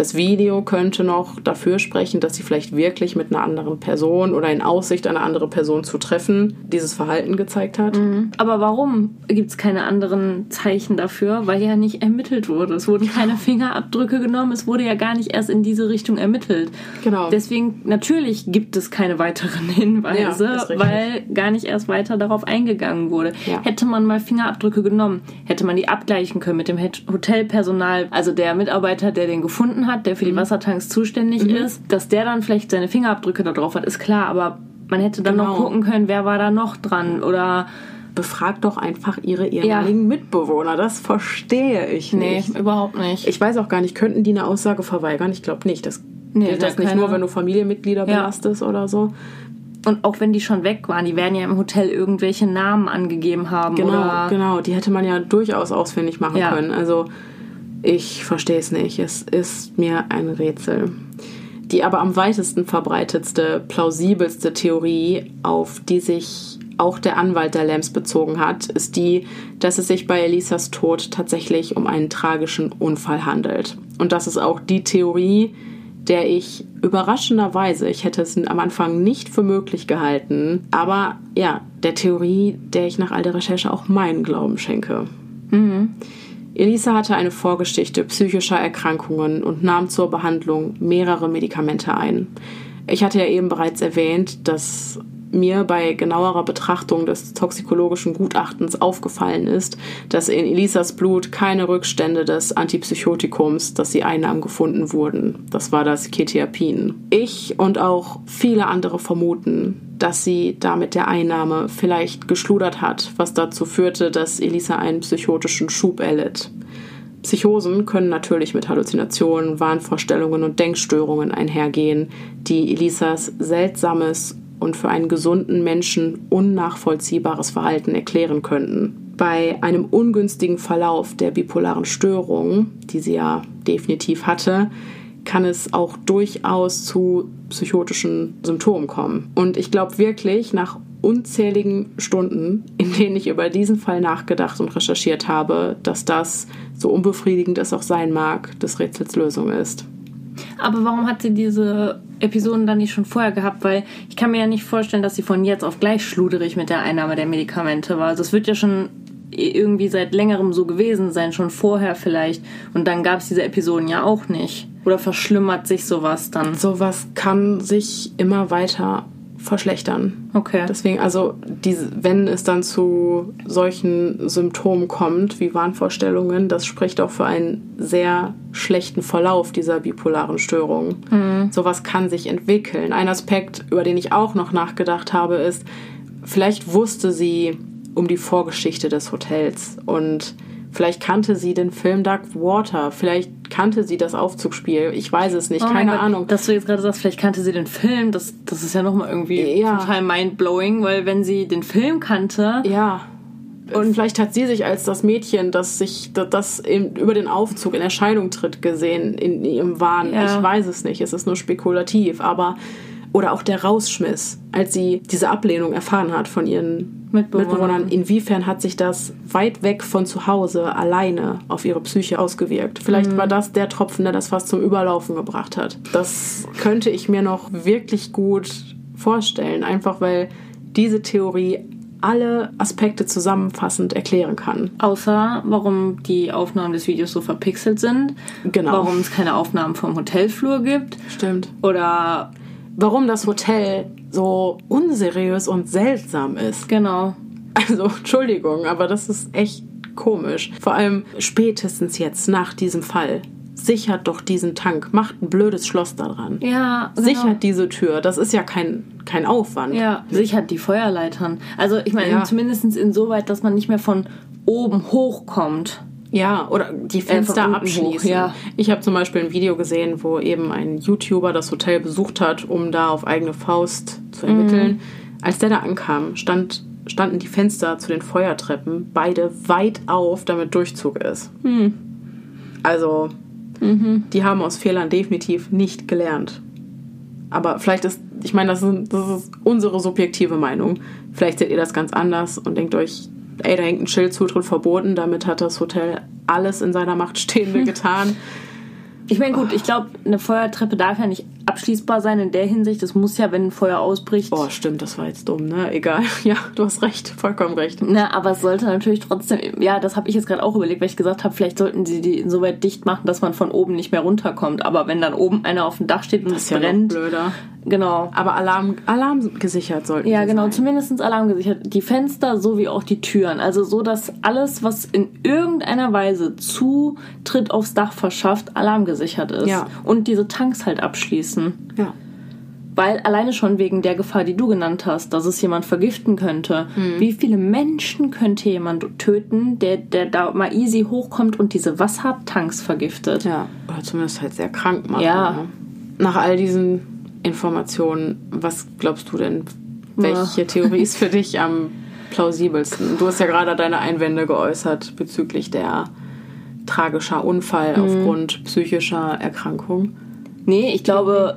Das Video könnte noch dafür sprechen, dass sie vielleicht wirklich mit einer anderen Person oder in Aussicht, eine andere Person zu treffen, dieses Verhalten gezeigt hat. Aber warum gibt es keine anderen Zeichen dafür? Weil ja nicht ermittelt wurde. Es wurden keine Fingerabdrücke genommen. Es wurde ja gar nicht erst in diese Richtung ermittelt. Genau. Deswegen, natürlich gibt es keine weiteren *laughs* Hinweise, Ja, weil gar nicht erst weiter darauf eingegangen wurde. Ja. Hätte man mal Fingerabdrücke genommen, hätte man die abgleichen können mit dem Hotelpersonal, also der Mitarbeiter, der den gefunden hat, der für Mhm. die Wassertanks zuständig ist, dass der dann vielleicht seine Fingerabdrücke da drauf hat, ist klar, aber man hätte dann noch Genau. gucken können, wer war da noch dran oder Befragt doch einfach ihre ehemaligen Mitbewohner. Das verstehe ich Nee, nicht. überhaupt nicht. Ich weiß auch gar nicht, könnten die eine Aussage verweigern? Ich glaube nicht. Das Nee, gilt da das nicht nur, wenn du Familienmitglieder Ja. belastest oder so. Und auch wenn die schon weg waren, die werden ja im Hotel irgendwelche Namen angegeben haben. Genau, oder genau. Die hätte man ja durchaus ausfindig machen Ja. können. Also ich verstehe es nicht. Es ist mir ein Rätsel. Die aber am weitesten verbreitetste, plausibelste Theorie, auf die sich auch der Anwalt der Lambs bezogen hat, ist die, dass es sich bei Elisas Tod tatsächlich um einen tragischen Unfall handelt. Und das ist auch die Theorie, der ich überraschenderweise, ich hätte es am Anfang nicht für möglich gehalten, aber ja, der Theorie, der ich nach all der Recherche auch meinen Glauben schenke. Elisa hatte eine Vorgeschichte psychischer Erkrankungen und nahm zur Behandlung mehrere Medikamente ein. Ich hatte ja eben bereits erwähnt, dass mir bei genauerer Betrachtung des toxikologischen Gutachtens aufgefallen ist, dass in Elisas Blut keine Rückstände des Antipsychotikums, das sie einnahm, gefunden wurden. Das war das Ketiapin. Ich und auch viele andere vermuten, dass sie da mit der Einnahme vielleicht geschludert hat, was dazu führte, dass Elisa einen psychotischen Schub erlitt. Psychosen können natürlich mit Halluzinationen, Wahnvorstellungen und Denkstörungen einhergehen, die Elisas seltsames und für einen gesunden Menschen unnachvollziehbares Verhalten erklären könnten. Bei einem ungünstigen Verlauf der bipolaren Störung, die sie ja definitiv hatte, kann es auch durchaus zu psychotischen Symptomen kommen. Und ich glaube wirklich, nach unzähligen Stunden, in denen ich über diesen Fall nachgedacht und recherchiert habe, dass das, so unbefriedigend es auch sein mag, des Rätsels Lösung ist. Aber warum hat sie diese Episoden dann nicht schon vorher gehabt? Weil ich kann mir ja nicht vorstellen, dass sie von jetzt auf gleich schluderig mit der Einnahme der Medikamente war. Also es wird ja schon irgendwie seit längerem so gewesen sein, schon vorher vielleicht. Und dann gab es diese Episoden ja auch nicht. Oder verschlimmert sich sowas dann? Sowas kann sich immer weiter verschlechtern. Okay. Deswegen, also diese, wenn es dann zu solchen Symptomen kommt, wie Wahnvorstellungen, das spricht auch für einen sehr schlechten Verlauf dieser bipolaren Störung. Sowas kann sich entwickeln. Ein Aspekt, über den ich auch noch nachgedacht habe, ist, vielleicht wusste sie um die Vorgeschichte des Hotels und Vielleicht kannte sie den Film Dark Water. Vielleicht kannte sie das Aufzugspiel. Ich weiß es nicht. Oh Keine Gott, Ahnung. Dass du jetzt gerade sagst, vielleicht kannte sie den Film. Das, das ist ja nochmal irgendwie ja. total mindblowing, weil wenn sie den Film kannte. Ja. Und vielleicht hat sie sich als das Mädchen, das sich das über den Aufzug in Erscheinung tritt, gesehen in ihrem Wahn. Ja. Ich weiß es nicht. Es ist nur spekulativ. Aber oder auch der Rausschmiss, als sie diese Ablehnung erfahren hat von ihren Mitbewohnern. Mitbewohnern. Inwiefern hat sich das weit weg von zu Hause alleine auf ihre Psyche ausgewirkt? Vielleicht mhm. war das der Tropfen, der das fast zum Überlaufen gebracht hat. Das könnte ich mir noch wirklich gut vorstellen, einfach weil diese Theorie alle Aspekte zusammenfassend erklären kann. Außer warum die Aufnahmen des Videos so verpixelt sind. Genau. Warum es keine Aufnahmen vom Hotelflur gibt. Stimmt. Oder warum das Hotel so unseriös und seltsam ist. Genau. Also, Entschuldigung, aber das ist echt komisch. Vor allem spätestens jetzt nach diesem Fall. Sichert doch diesen Tank, macht ein blödes Schloss da dran. Ja, genau. Sichert diese Tür. Das ist ja kein, kein Aufwand. Ja, sichert die Feuerleitern. Also, ich meine, ja. zumindest insoweit, dass man nicht mehr von oben hochkommt. Ja, oder die Fenster abschließen. Hoch, ja. Ich habe zum Beispiel ein Video gesehen, wo eben ein YouTuber das Hotel besucht hat, um da auf eigene Faust zu ermitteln. Mhm. Als der da ankam, stand, standen die Fenster zu den Feuertreppen beide weit auf, damit Durchzug ist. Mhm. Also, mhm. die haben aus Fehlern definitiv nicht gelernt. Aber vielleicht ist, ich meine, das das ist unsere subjektive Meinung. Vielleicht seht ihr das ganz anders und denkt euch, ey, da hängt ein Schild Zutritt verboten, damit hat das Hotel alles in seiner Macht Stehende *laughs* getan. Ich meine, gut, ich glaube, eine Feuertreppe darf ja nicht abschließbar sein in der Hinsicht. Es muss ja, wenn ein Feuer ausbricht. Oh, stimmt, das war jetzt dumm, ne? Egal. *laughs* Ja, du hast recht, vollkommen recht. Na, aber es sollte natürlich trotzdem. Ja, das habe ich jetzt gerade auch überlegt, weil ich gesagt habe, vielleicht sollten sie die insoweit dicht machen, dass man von oben nicht mehr runterkommt. Aber wenn dann oben einer auf dem Dach steht und das es brennt. Ja blöder. Genau. Aber Alarm, Alarm gesichert sollten Ja, genau, sein. zumindest Alarm gesichert. Die Fenster sowie auch die Türen. Also so, dass alles, was in irgendeiner Weise Zutritt aufs Dach verschafft, alarmgesichert ist. Ja. Und diese Tanks halt abschließen. Ja. Weil alleine schon wegen der Gefahr, die du genannt hast, dass es jemand vergiften könnte. Mhm. Wie viele Menschen könnte jemand töten, der, der da mal easy hochkommt und diese Wassertanks vergiftet? Ja, oder zumindest halt sehr krank macht. Ja. Ne? Nach all diesen Informationen. Was glaubst du denn? Welche ja. Theorie ist für dich am plausibelsten? Du hast ja gerade deine Einwände geäußert bezüglich der tragischer Unfall mhm. aufgrund psychischer Erkrankung. Nee, ich glaube,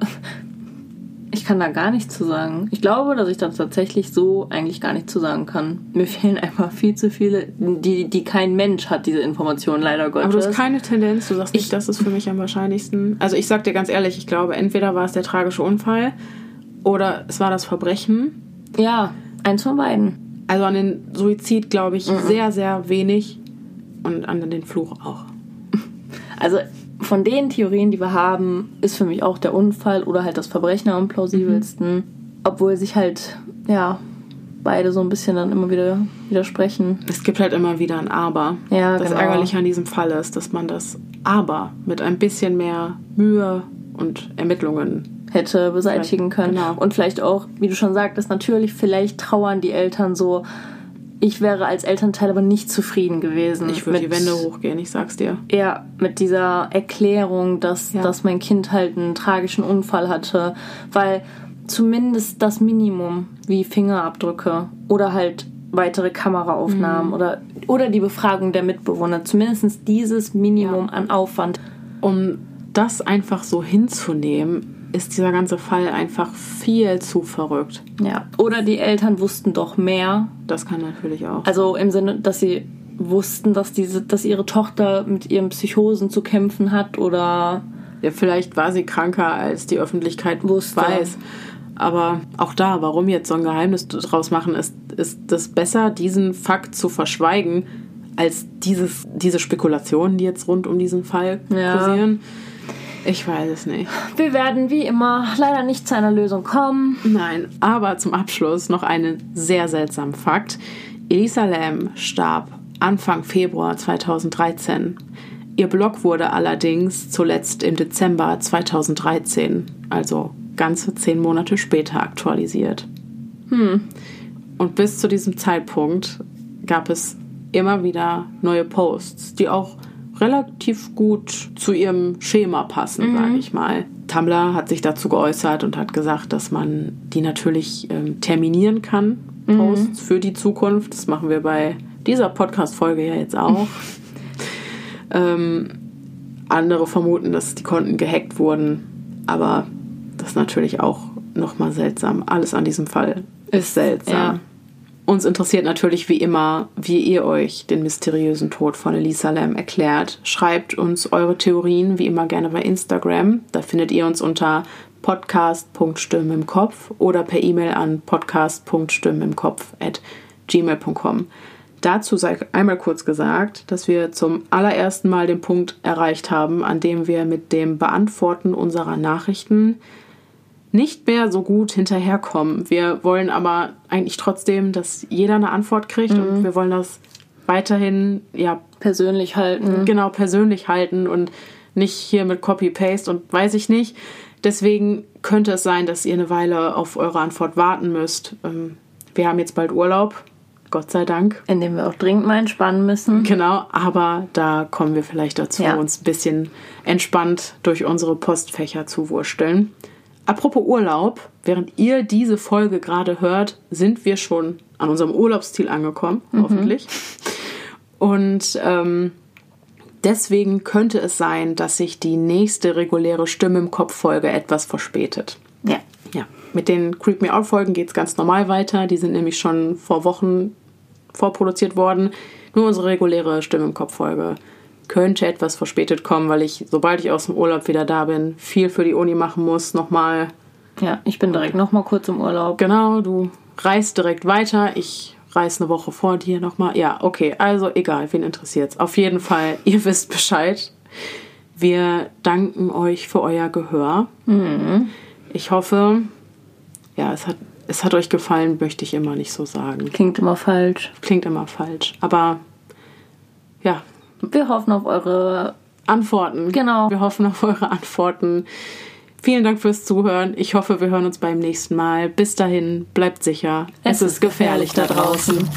*laughs* ich kann da gar nichts zu sagen. Ich glaube, dass ich da tatsächlich so eigentlich gar nichts zu sagen kann. Mir *laughs* fehlen einfach viel zu viele, die, die kein Mensch hat, diese Informationen, leider Gottes. Aber du hast keine Tendenz, du sagst nicht, ich, das ist für mich am wahrscheinlichsten. Also ich sag dir ganz ehrlich, ich glaube, entweder war es der tragische Unfall oder es war das Verbrechen. Ja, eins von beiden. Also an den Suizid glaube ich mhm. sehr, sehr wenig und an den Fluch auch. Also von den Theorien, die wir haben, ist für mich auch der Unfall oder halt das Verbrechen am plausibelsten. Mhm. Obwohl sich halt, ja, beide so ein bisschen dann immer wieder widersprechen. Es gibt halt immer wieder ein Aber. Ja, das genau. Ärgerliche an diesem Fall ist, dass man das Aber mit ein bisschen mehr Mühe und Ermittlungen hätte beseitigen können. Genau. Und vielleicht auch, wie du schon sagtest, natürlich, vielleicht trauern die Eltern so ich wäre als Elternteil aber nicht zufrieden gewesen. Ich würde die Wände hochgehen, ich sag's dir. Ja, mit dieser Erklärung, dass, ja. dass mein Kind halt einen tragischen Unfall hatte. Weil zumindest das Minimum, wie Fingerabdrücke oder halt weitere Kameraaufnahmen mhm. oder, oder die Befragung der Mitbewohner, zumindest dieses Minimum ja. an Aufwand. Um das einfach so hinzunehmen, ist dieser ganze Fall einfach viel zu verrückt. Ja. Oder die Eltern wussten doch mehr. Das kann natürlich auch. Also im Sinne, dass sie wussten, dass diese, dass ihre Tochter mit ihren Psychosen zu kämpfen hat oder. Ja, vielleicht war sie kranker, als die Öffentlichkeit wusste. weiß. Aber auch da, warum jetzt so ein Geheimnis draus machen, ist, ist es besser, diesen Fakt zu verschweigen, als dieses, diese Spekulationen, die jetzt rund um diesen Fall ja. Ich weiß es nicht. Wir werden wie immer leider nicht zu einer Lösung kommen. Nein, aber zum Abschluss noch einen sehr seltsamen Fakt. Elisa Lam starb Anfang Februar 2013. Ihr Blog wurde allerdings zuletzt im Dezember 2013, also ganze zehn Monate später, aktualisiert. Hm. Und bis zu diesem Zeitpunkt gab es immer wieder neue Posts, die auch relativ gut zu ihrem Schema passen, mhm. sage ich mal. Tumblr hat sich dazu geäußert und hat gesagt, dass man die natürlich ähm, terminieren kann, mhm. Posts mhm. für die Zukunft. Das machen wir bei dieser Podcast-Folge ja jetzt auch. *laughs* ähm, andere vermuten, dass die Konten gehackt wurden, aber das ist natürlich auch nochmal seltsam. Alles an diesem Fall ist seltsam. Ja. Uns interessiert natürlich wie immer, wie ihr euch den mysteriösen Tod von Elisa Lam erklärt. Schreibt uns eure Theorien wie immer gerne bei Instagram. Da findet ihr uns unter podcast.stimmen im Kopf oder per E-Mail an podcast.stimmen im Kopf at gmail.com. Dazu sei einmal kurz gesagt, dass wir zum allerersten Mal den Punkt erreicht haben, an dem wir mit dem Beantworten unserer Nachrichten nicht mehr so gut hinterherkommen. Wir wollen aber eigentlich trotzdem, dass jeder eine Antwort kriegt mhm. und wir wollen das weiterhin ja persönlich halten. Genau, persönlich halten und nicht hier mit Copy-Paste und weiß ich nicht. Deswegen könnte es sein, dass ihr eine Weile auf eure Antwort warten müsst. Ähm, wir haben jetzt bald Urlaub, Gott sei Dank. In dem wir auch dringend mal entspannen müssen. Genau, aber da kommen wir vielleicht dazu, ja. uns ein bisschen entspannt durch unsere Postfächer zu wursteln. Apropos Urlaub, während ihr diese Folge gerade hört, sind wir schon an unserem Urlaubsziel angekommen, mhm. hoffentlich. Und ähm, deswegen könnte es sein, dass sich die nächste reguläre Stimme im Kopf-Folge etwas verspätet. Ja. Ja. Mit den Creep Me Out-Folgen geht es ganz normal weiter. Die sind nämlich schon vor Wochen vorproduziert worden. Nur unsere reguläre Stimme im Kopf-Folge könnte etwas verspätet kommen, weil ich, sobald ich aus dem Urlaub wieder da bin, viel für die Uni machen muss. Nochmal. Ja, ich bin direkt nochmal kurz im Urlaub. Genau, du reist direkt weiter. Ich reise eine Woche vor dir nochmal. Ja, okay, also egal, wen interessiert's. Auf jeden Fall, *laughs* ihr wisst Bescheid. Wir danken euch für euer Gehör. Mhm. Ich hoffe, ja, es hat, es hat euch gefallen, möchte ich immer nicht so sagen. Klingt immer falsch. Klingt immer falsch. Aber ja, wir hoffen auf eure Antworten. Genau. Wir hoffen auf eure Antworten. Vielen Dank fürs Zuhören. Ich hoffe, wir hören uns beim nächsten Mal. Bis dahin, bleibt sicher. Es, es ist gefährlich, gefährlich da draußen.